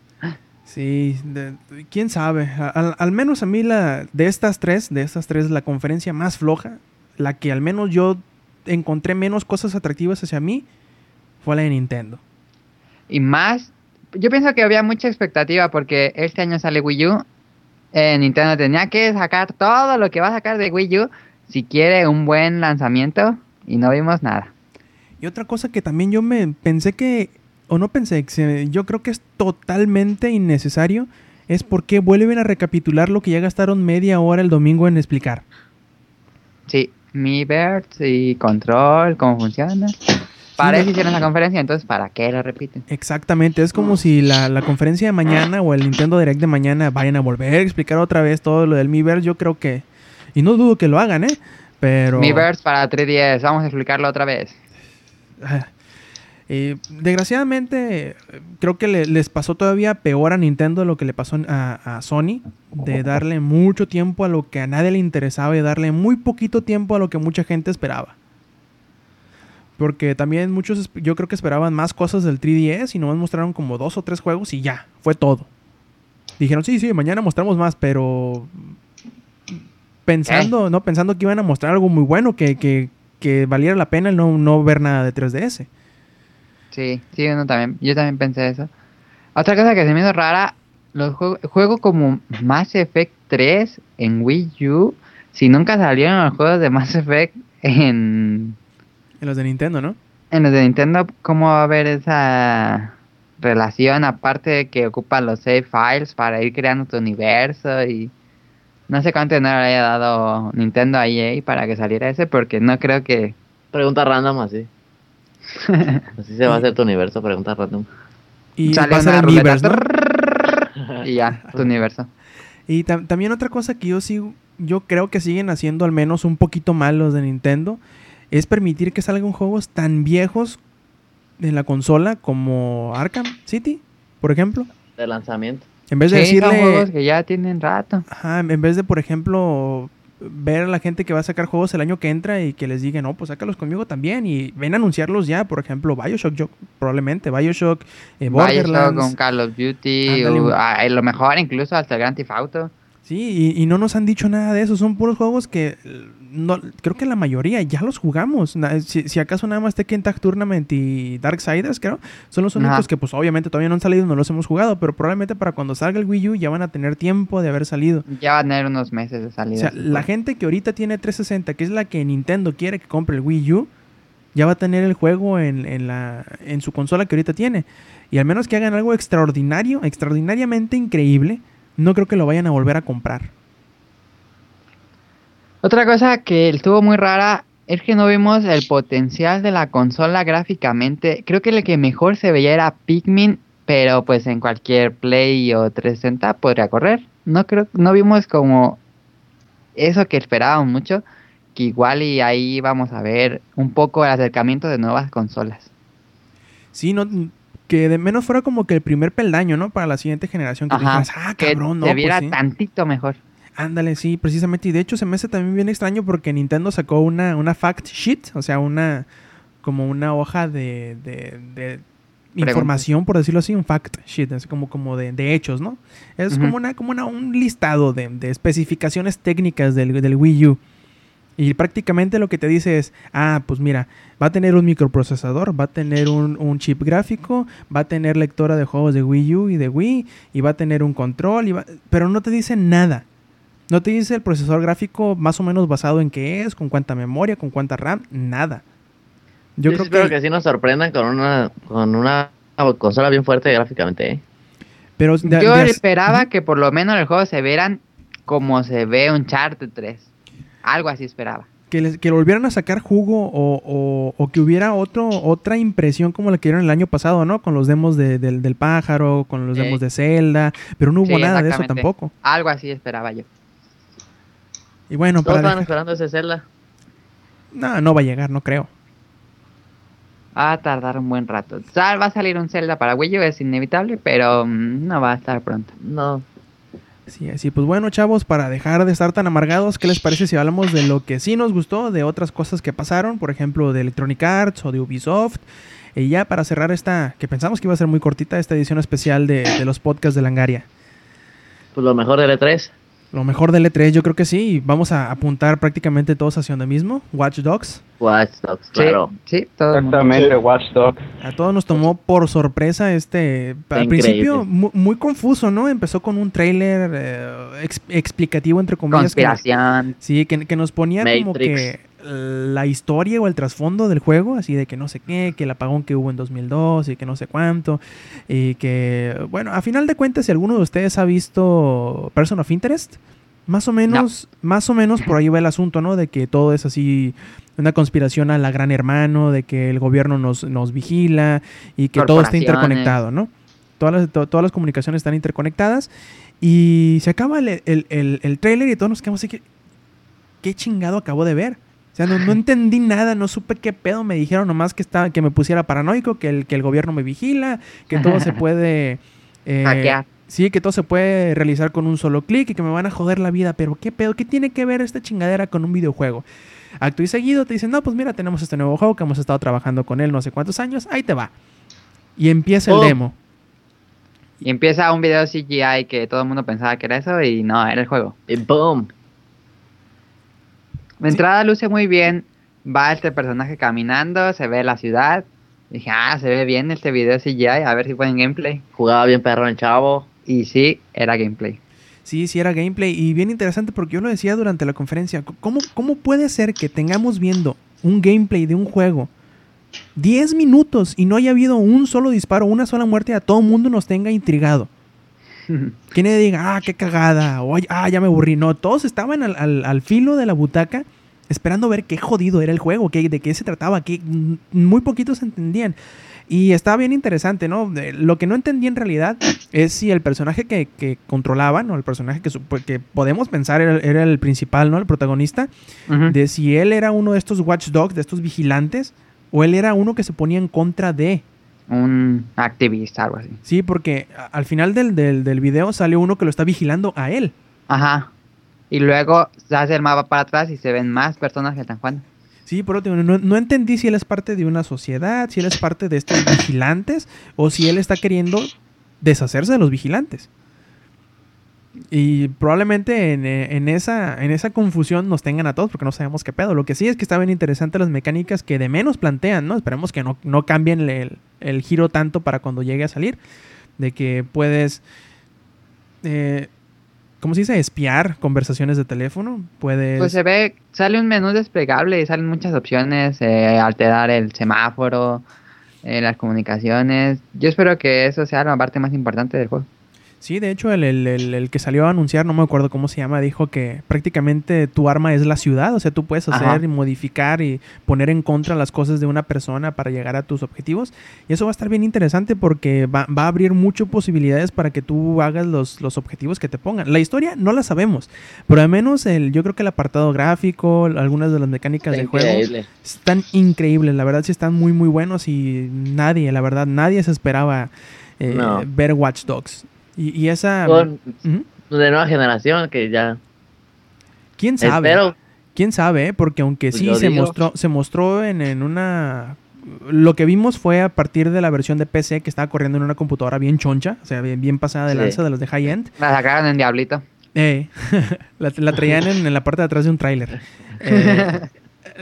Sí, de- de- quién sabe. Al, al menos a mí la de estas tres, de estas tres, la conferencia más floja, la que al menos yo encontré menos cosas atractivas hacia mí, fue la de Nintendo. Y más, yo pienso que había mucha expectativa porque este año sale Wii U. eh, Nintendo tenía que sacar todo lo que va a sacar de Wii U si quiere un buen lanzamiento y no vimos nada. Y otra cosa que también yo me pensé que, o no pensé, que yo creo que es totalmente innecesario, es por qué vuelven a recapitular lo que ya gastaron media hora el domingo en explicar. Sí, Miiverse y Control, cómo funciona. Para eso hicieron la conferencia, entonces ¿para qué lo repiten? Exactamente, es como si la, la conferencia de mañana o el Nintendo Direct de mañana vayan a volver a explicar otra vez todo lo del Miiverse, yo creo que, y no dudo que lo hagan, ¿eh? Pero... Miiverse para 3DS, vamos a explicarlo otra vez. Eh, desgraciadamente, eh, creo que le- les pasó todavía peor a Nintendo lo que le pasó a, a Sony, de darle mucho tiempo a lo que a nadie le interesaba y darle muy poquito tiempo a lo que mucha gente esperaba. Porque también muchos, yo creo que esperaban más cosas del 3DS y nomás mostraron como dos o tres juegos y ya, fue todo. Dijeron, sí, sí, mañana mostramos más, pero pensando, no, pensando que iban a mostrar algo muy bueno, que, que, que valiera la pena el no, no ver nada de 3DS. Sí, sí, uno también. Yo también pensé eso. Otra cosa que se me hizo rara, los juegos, juego como Mass Effect 3 en Wii U, si nunca salieron los juegos de Mass Effect en, En los de Nintendo, ¿no? en los de Nintendo, ¿cómo va a haber esa relación aparte de que ocupa los save files para ir creando tu universo y no sé cuánto dinero le haya dado Nintendo a EA para que saliera ese porque no creo que Pregunta random así. Así se va a hacer tu universo, pregunta random. Y sale una ruleta, ¿no? y ya, tu universo. Y tam- también otra cosa que yo sí, yo creo que siguen haciendo al menos un poquito mal los de Nintendo, es permitir que salgan juegos tan viejos en la consola como Arkham City, por ejemplo. De lanzamiento. En vez de Sí, son decirle, juegos que ya tienen rato. ajá, en vez de, por ejemplo, ver a la gente que va a sacar juegos el año que entra y que les diga, no, pues sácalos conmigo también y ven a anunciarlos ya, por ejemplo, Bioshock, yo, probablemente, Bioshock, eh, Bioshock, Borderlands. un Call of Duty, o, ah, lo mejor incluso hasta el Grand Theft Auto. Sí, y, y no nos han dicho nada de eso. Son puros juegos que no, creo que la mayoría ya los jugamos. Si, si acaso nada más Tekken Tag Tournament y Darksiders, creo, son los únicos Ajá. que pues obviamente todavía no han salido, no los hemos jugado, pero probablemente para cuando salga el Wii U ya van a tener tiempo de haber salido. Ya van a tener unos meses de O salida. sea, sí, la gente que ahorita tiene 360, que es la que Nintendo quiere que compre el Wii U, ya va a tener el juego en, en la, en su consola que ahorita tiene. Y al menos que hagan algo extraordinario, extraordinariamente increíble, no creo que lo vayan a volver a comprar. Otra cosa que estuvo muy rara es que no vimos el potencial de la consola gráficamente. Creo que el que mejor se veía era Pikmin, pero pues en cualquier Play o 360 podría correr. No creo, no vimos como eso que esperábamos mucho, que igual y ahí vamos a ver un poco el acercamiento de nuevas consolas. Sí, no, que de menos fuera como que el primer peldaño, ¿no? Para la siguiente generación. Que Ajá, ah, que no, se pues viera sí". tantito mejor. Ándale, sí, precisamente. Y de hecho se me hace también bien extraño porque Nintendo sacó una, una fact sheet, o sea, una como una hoja de, de, de información, por decirlo así, un fact sheet, así como, como de, de hechos, ¿no? Es como una, como una, un listado de, de especificaciones técnicas del, del Wii U. Y prácticamente lo que te dice es, ah, pues mira, va a tener un microprocesador, va a tener un, un chip gráfico, va a tener lectora de juegos de Wii U y de Wii, y va a tener un control, y va- pero no te dice nada. No te dice el procesador gráfico más o menos basado en qué es, con cuánta memoria, con cuánta RAM, nada. Yo Yo, creo espero que, que... sí nos sorprendan con una, con una consola bien fuerte gráficamente, ¿eh? pero de- Yo de- esperaba que por lo menos el juego se vieran como se ve un Uncharted 3. Algo así esperaba. que, les- que volvieran a sacar jugo o, o- o que hubiera otro, otra impresión como la que dieron el año pasado, ¿no? Con los demos de- del, del pájaro, con los Sí. demos de Zelda, pero no hubo Sí, nada de eso tampoco. Algo así esperaba yo. Y bueno, Todos para estaban dejar- esperando ese Zelda. No, no va a llegar, no creo. Va a tardar un buen rato. Sal- va a salir un Zelda para Wii U, es inevitable, pero mm, no va a estar pronto. No. Sí, así pues bueno, chavos, para dejar de estar tan amargados, ¿qué les parece si hablamos de lo que sí nos gustó, de otras cosas que pasaron, por ejemplo, de Electronic Arts o de Ubisoft? Y ya para cerrar esta, que pensamos que iba a ser muy cortita, esta edición especial de, de los podcasts de Langaria. Pues lo mejor del E3. Lo mejor del E3, yo creo que sí, y vamos a apuntar prácticamente todos hacia donde mismo, Watch Dogs. Watch Dogs, Sí, claro. sí, todo el mundo. Exactamente, Sí. Watch Dogs. A todos nos tomó por sorpresa este... Al Increíble. principio mu- muy, confuso, ¿no? Empezó con un tráiler eh, ex- explicativo, entre comillas. que- Conspiración. Sí, que, que nos ponía como Matrix. que la historia o el trasfondo del juego, así de que no sé qué, que el apagón que hubo en 2002 y que no sé cuánto, y que, bueno, a final de cuentas, si alguno de ustedes ha visto Person of Interest, más o menos, más o menos por ahí va el asunto, ¿no? De que todo es así, una conspiración a la gran hermano, de que el gobierno nos, nos vigila y que todo está interconectado, ¿no? Todas las, to- todas las comunicaciones están interconectadas y se acaba el, el, el, el trailer y todos nos quedamos así que, ¿qué chingado acabo de ver? O sea, no, no entendí nada, no supe qué pedo. Me dijeron nomás que, estaba, que me pusiera paranoico, que el, que el gobierno me vigila, que todo se puede... eh, Hackear. Sí, que todo se puede realizar con un solo clic y que me van a joder la vida. Pero ¿qué pedo? ¿Qué tiene que ver esta chingadera con un videojuego? Acto y seguido te dicen, no, pues mira, tenemos este nuevo juego que hemos estado trabajando con él no sé cuántos años. Ahí te va. Y empieza el Oh. demo. Y empieza un video CGI que todo el mundo pensaba que era eso y no, era el juego. Y boom. De entrada luce muy bien. Va este personaje caminando, se ve la ciudad. Dije, ah, se ve bien este video CGI, a ver si fue en gameplay. Jugaba bien perro en chavo. Y sí, era gameplay. Sí, sí era gameplay y bien interesante porque yo lo decía durante la conferencia. ¿Cómo, cómo puede ser que tengamos viendo un gameplay de un juego 10 minutos y no haya habido un solo disparo, una sola muerte y a todo el mundo nos tenga intrigado? Que nadie diga, ah, qué cagada, o "Ay, ah, ya me aburrí. No, todos estaban al, al- al filo de la butaca esperando ver qué jodido era el juego, qué, de qué se trataba, que mm, muy poquitos entendían. Y estaba bien interesante, ¿no? Lo que no entendí en realidad es si el personaje que, que controlaban, o el personaje que, que podemos pensar era, era el principal, ¿no? El protagonista, de si él era uno de estos watchdogs, de estos vigilantes, o él era uno que se ponía en contra de. Un activista, algo así. Sí, porque al final del, del, del video sale uno que lo está vigilando a él. Ajá. Y luego se hace el mapa para atrás y se ven más personas que están jugando. Sí, pero no, no entendí si él es parte de una sociedad, si él es parte de estos vigilantes, o si él está queriendo deshacerse de los vigilantes. Y probablemente en, eh, en esa, en esa confusión nos tengan a todos porque no sabemos qué pedo. Lo que sí es que está bien interesante las mecánicas que de menos plantean, ¿no? Esperemos que no, no cambien el, el giro tanto para cuando llegue a salir. De que puedes... Eh, ¿Cómo se dice? Espiar conversaciones de teléfono. Puedes... Pues se ve, sale un menú desplegable y salen muchas opciones, eh, alterar el semáforo, eh, las comunicaciones. Yo espero que eso sea la parte más importante del juego. Sí, de hecho, el, el- el- el que salió a anunciar, no me acuerdo cómo se llama, dijo que prácticamente tu arma es la ciudad. O sea, tú puedes hacer Ajá. y modificar y poner en contra las cosas de una persona para llegar a tus objetivos. Y eso va a estar bien interesante porque va, va a abrir muchas posibilidades para que tú hagas los, los objetivos que te pongan. La historia no la sabemos, pero al menos el, yo creo que el apartado gráfico, algunas de las mecánicas del juego están increíbles. La verdad sí están muy, muy buenos y nadie, la verdad, nadie se esperaba eh, No. ver Watch Dogs. Y, y esa... Son Ujú. de nueva generación que ya. ¿Quién sabe? Espero. ¿Quién sabe? Porque aunque Pues sí yo se digo. mostró, se mostró en, en una... Lo que vimos fue a partir de la versión de PC que estaba corriendo en una computadora bien choncha, o sea, bien, bien pasada de Sí. lanza de los de high-end. La sacaron en Diablito. Eh, la, la traían en, en la parte de atrás de un tráiler.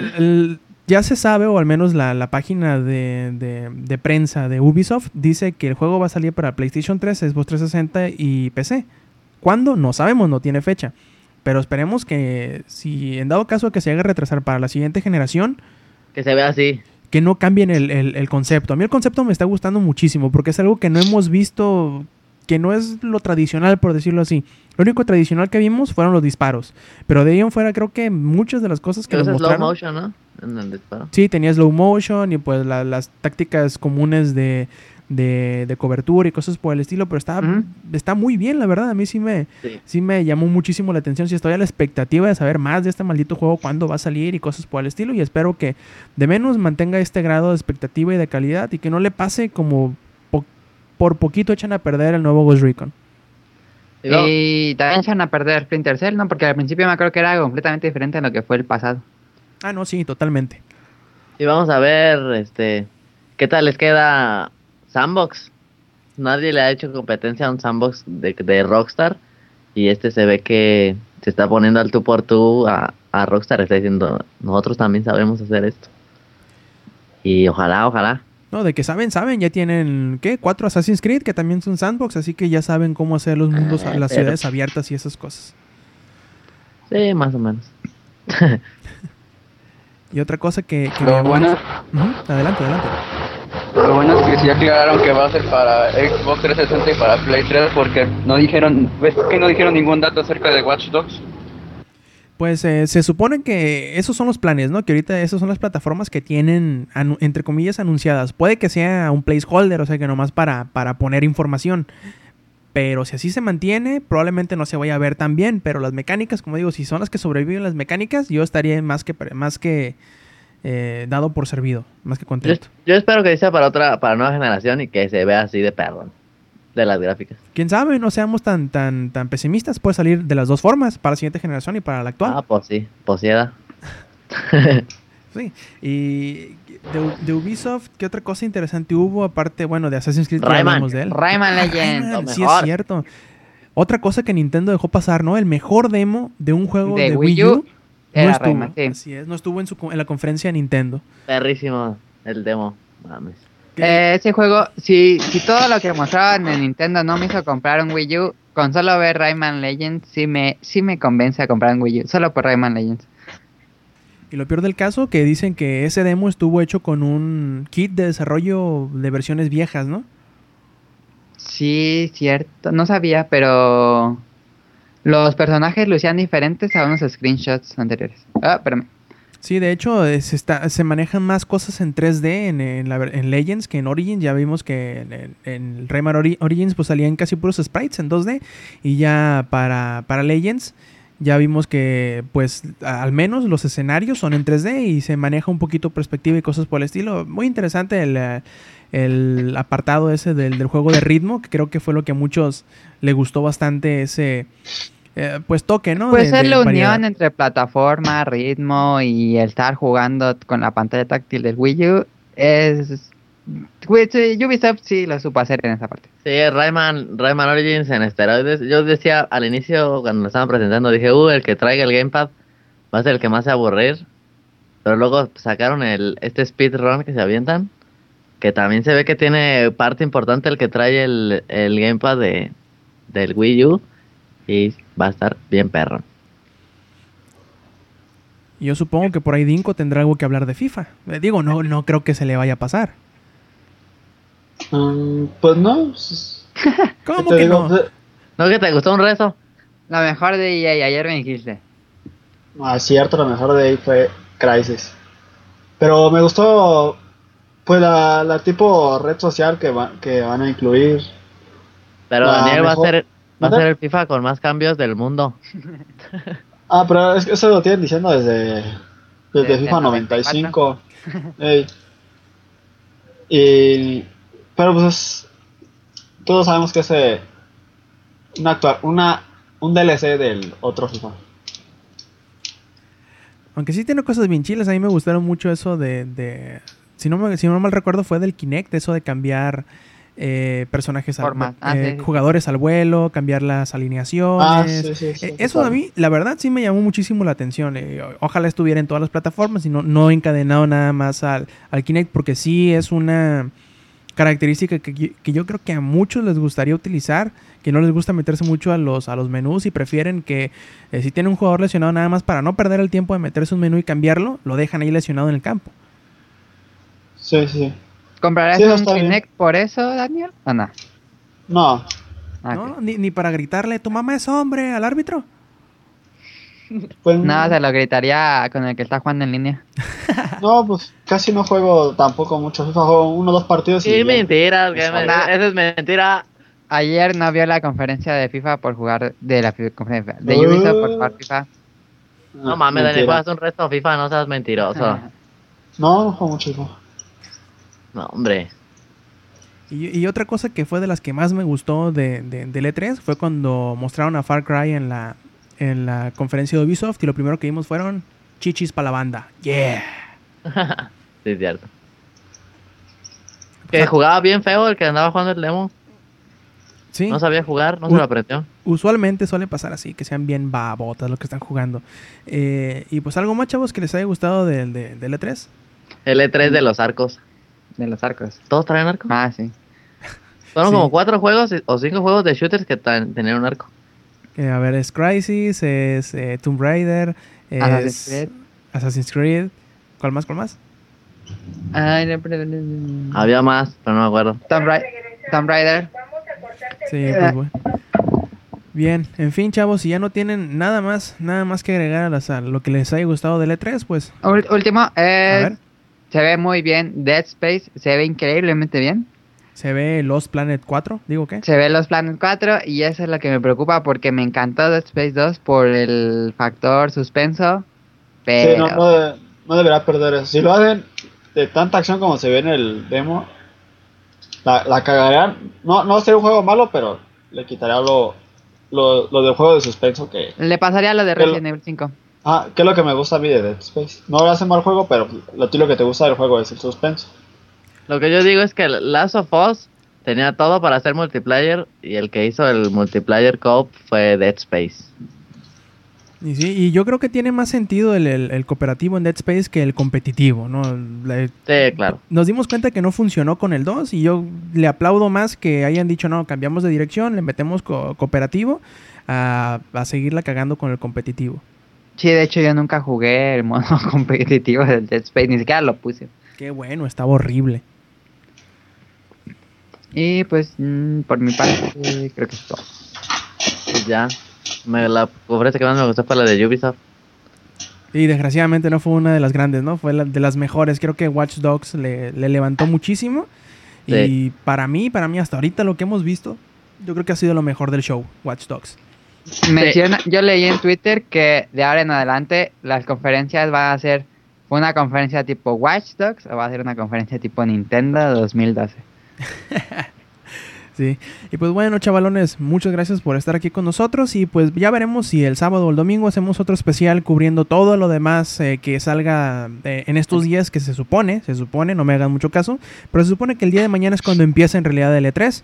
Eh, ya se sabe, o al menos la, la página de, de- de prensa de Ubisoft dice que el juego va a salir para PlayStation 3, Xbox 360 y PC. ¿Cuándo? No sabemos, no tiene fecha. Pero esperemos que si en dado caso que se haga retrasar para la siguiente generación, Que se vea así. que no cambien el, el- el concepto. A mí el concepto me está gustando muchísimo porque es algo que no hemos visto, que no es lo tradicional, por decirlo así. Lo único tradicional que vimos fueron los disparos. Pero de ahí en fuera creo que muchas de las cosas que nos es slow mostraron... motion, ¿no? En el disparo. Sí, tenía slow motion y pues la- las tácticas comunes de, de, de cobertura y cosas por el estilo, pero está, está muy bien, la verdad. A mí sí me, Sí. sí me llamó muchísimo la atención. Sí estoy a la expectativa de saber más de este maldito juego, cuándo va a salir y cosas por el estilo. Y espero que de menos mantenga este grado de expectativa y de calidad y que no le pase como po- por poquito echan a perder el nuevo Ghost Recon. Y también echan a perder Splinter Cell, ¿no? Porque al principio me acuerdo que era completamente diferente a lo que fue el pasado. Ah, no, sí, totalmente. Y vamos a ver, este, ¿qué tal les queda Sandbox? Nadie le ha hecho competencia a un Sandbox de, de Rockstar y este se ve que se está poniendo al tú por tú a, a Rockstar, está diciendo, nosotros también sabemos hacer esto. Y ojalá, ojalá. No, de que saben, saben, ya tienen, ¿qué? Cuatro Assassin's Creed que también son sandbox, así que ya saben cómo hacer los mundos, Ah, las pero- ciudades abiertas y esas cosas. Sí, más o menos. Y otra cosa que... que Lo me- bueno, Ujú, Adelante, adelante. lo bueno es que sí aclararon que va a ser para Xbox 360 y para Play 3 porque no dijeron, ves que no dijeron ningún dato acerca de Watch Dogs. Pues eh, se supone que esos son los planes, ¿no? Que ahorita esas son las plataformas que tienen, entre comillas, anunciadas. Puede que sea un placeholder, o sea que nomás para, para poner información. Pero si así se mantiene, probablemente no se vaya a ver tan bien. Pero las mecánicas, como digo, si son las que sobreviven las mecánicas, yo estaría más que, más que eh, dado por servido, más que contento. yo espero que sea para otra, para nueva generación y que se vea así de perro, de las gráficas. Quién sabe, no seamos tan, tan, tan pesimistas. Puede salir de las dos formas, para la siguiente generación y para la actual. Ah, pues sí, posieda. Sí, y de, de Ubisoft, ¿qué otra cosa interesante hubo? Aparte, bueno, de Assassin's Creed, Rayman. hablamos de él. Rayman Ah, Legends. Rayman, Lo sí es mejor. cierto. Otra cosa que Nintendo dejó pasar, ¿no? El mejor demo de un juego de, De Wii Wii U, U no era estuvo. Rayman, sí. Así es, no estuvo en, su, en la conferencia de Nintendo. Perrísimo el demo. Mames. Eh, ese juego, si, si todo lo que mostraban en Nintendo no me hizo comprar un Wii U, con solo ver Rayman Legends sí me, sí me convence a comprar un Wii U, solo por Rayman Legends. Y lo peor del caso, que dicen que ese demo estuvo hecho con un kit de desarrollo de versiones viejas, ¿no? Sí, cierto, no sabía, pero los personajes lucían diferentes a unos screenshots anteriores. Ah, espérame. Sí, de hecho, se, está, se manejan más cosas en 3D en, en, la en Legends que en Origins. Ya vimos que en, en- Rayman Ori- Origins pues salían casi puros sprites en 2D. Y ya para, para Legends ya vimos que pues al menos los escenarios son en 3D y se maneja un poquito perspectiva y cosas por el estilo. Muy interesante el, eh, el apartado ese del, del juego de ritmo, que creo que fue lo que a muchos le gustó bastante ese... eh, pues toque, ¿no? Puede De- ser la variedad. unión entre plataforma, ritmo y el estar jugando con la pantalla táctil del Wii U es Pues, Ubisoft sí lo supo hacer en esa parte. Sí, Rayman, Rayman Origins en esteroides. Yo decía al inicio, cuando lo estaban presentando, dije, uh, el que traiga el gamepad va a ser el que más se aburrir. Pero luego sacaron el este speedrun que se avientan, que también se ve que tiene parte importante el que trae el, el gamepad de, del Wii U. Y va a estar bien perro. Yo supongo que por ahí Dinko tendrá algo que hablar de FIFA. Eh, digo, no, no creo que se le vaya a pasar. Mm, pues no. ¿Cómo te que digo, no? ¿No que te gustó un rezo? Lo mejor de EA, ayer me dijiste. Ah, cierto, lo mejor de ahí fue Crisis. Pero me gustó pues la, la tipo red social que, va- que van a incluir. Pero La Daniel va a ser va a ser el FIFA con más cambios del mundo. Ah, pero es que eso lo tienen diciendo desde, desde Desde FIFA el 95. Ey. Y, pero pues es- todos sabemos que es eh, una, una un DLC del otro FIFA. Aunque sí tiene cosas bien chilas, a mí me gustaron mucho eso de... de- si, no me, si no mal recuerdo fue del Kinect, eso de cambiar eh, personajes, al. Ah, eh, sí, sí. jugadores al vuelo, cambiar las alineaciones. Ah, sí, sí, sí, Eh, sí, eso a mí, la verdad, sí me llamó muchísimo la atención. eh, ojalá estuviera en todas las plataformas y no, no encadenado nada más al, al Kinect, porque sí es una característica que, yo- que yo creo que a muchos les gustaría utilizar, que no les gusta meterse mucho a los, a los menús y prefieren que eh, si tiene un jugador lesionado nada más para no perder el tiempo de meterse un menú y cambiarlo, lo dejan ahí lesionado en el campo. Sí, sí. ¿Comprarás Sí, un. Kinect por eso, Daniel? ¿O no? No, Ah, ¿no? Ni, ni para gritarle, tu mamá es hombre al árbitro. Pues No, se lo gritaría con el que está jugando en línea. no, pues casi no juego tampoco mucho FIFA, juego uno o dos partidos y Sí, mentiras, que Eso es mentira. Ayer no vio la conferencia de FIFA por jugar de la conferencia de Uh. Ubisoft por jugar FIFA. No mames, mentira. juegas un resto FIFA, no seas mentiroso. No, no juego mucho FIFA. No, hombre. Y, y otra cosa que fue de las que más me gustó de, de, del E3 fue cuando mostraron a Far Cry en la, en la conferencia de Ubisoft y lo primero que vimos fueron chichis para la banda. Yeah. Sí, es cierto. Que jugaba bien feo el que andaba jugando el demo. Sí, No sabía jugar, no se lo aprendió. usualmente suele pasar así, que sean bien babotas los que están jugando. Eh, y pues algo más, chavos, que les haya gustado del, de- del E3. El E3 de los arcos. De los arcos. ¿Todos traen arco? Ah, sí. Fueron Sí. como cuatro juegos o cinco juegos de shooters que tenían un arco. Eh, a ver, es Crisis, es eh, Tomb Raider, es Assassin's Creed. Assassin's Creed. ¿Cuál más? ¿Cuál más? Ay, no, pero-. Había más, pero no me acuerdo. Tomb, Ra- Tomb Raider. Sí, pues bueno. Bien, en fin, chavos, si ya no tienen nada más, nada más que agregar a, las- a lo que les haya gustado del E3, pues último, a eh, ver, se ve muy bien. Dead Space se ve increíblemente bien. Se ve Lost Planet 4, digo qué. Se ve los Planet 4 y eso es lo que me preocupa porque me encantó Dead Space 2 por el factor suspenso. Sí, Pero no, no, de- no deberá perder eso. Si lo hacen de tanta acción como se ve en el demo, la, la cagarán. No, no sería un juego malo, pero le quitaría lo, lo, lo del juego de suspenso que... le pasaría lo de Resident Evil 5. Ah, que es lo que me gusta a mí de Dead Space. No lo hace mal juego, pero lo, lo que te gusta del juego es el suspenso. Lo que yo digo es que Last of Us tenía todo para hacer multiplayer y el que hizo el multiplayer co fue Dead Space. Y sí, y yo creo que tiene más sentido el, el- el cooperativo en Dead Space que el competitivo, ¿no? La- Sí, claro. nos dimos cuenta que no funcionó con el 2 y yo le aplaudo más que hayan dicho, no, cambiamos de dirección, le metemos co- cooperativo a, a seguirla cagando con el competitivo. Sí, de hecho yo nunca jugué el modo competitivo del Dead Space, ni siquiera lo puse. Qué bueno, estaba horrible. Y pues mm, por mi parte creo que es todo. Pues ya. Me, la conferencia que más me gustó fue la de Ubisoft. Y desgraciadamente no fue una de las grandes, ¿no? Fue la de las mejores. Creo que Watch Dogs le, le levantó muchísimo. Y para mí, para mí, hasta ahorita lo que hemos visto, yo creo que ha sido lo mejor del show, Watch Dogs. Menciona, yo leí en Twitter que de ahora en adelante las conferencias van a ser una conferencia tipo Watch Dogs o va a ser una conferencia tipo Nintendo 2012. Sí. Y pues bueno, chavalones, muchas gracias por estar aquí con nosotros. Y pues ya veremos si el sábado o el domingo hacemos otro especial cubriendo todo lo demás eh, que salga eh, en estos días que se supone, se supone, no me hagan mucho caso, pero se supone que el día de mañana es cuando empieza en realidad el E3.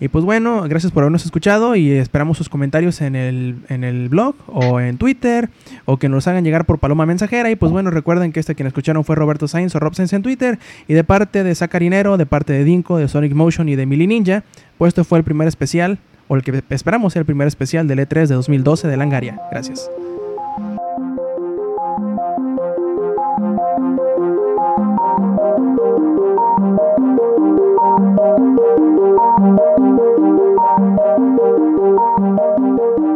Y pues bueno, gracias por habernos escuchado y esperamos sus comentarios en el, en el blog o en Twitter o que nos hagan llegar por Paloma Mensajera. Y pues bueno, recuerden que este quien escucharon fue Roberto Sainz o Rob Sainz en Twitter y de parte de Sacarinero, de parte de Dinko, de Sonic Motion y de Mili Ninja, pues este fue el primer especial o el que esperamos sea el primer especial del E3 de e 2012 de Langaria. Gracias. Thank you.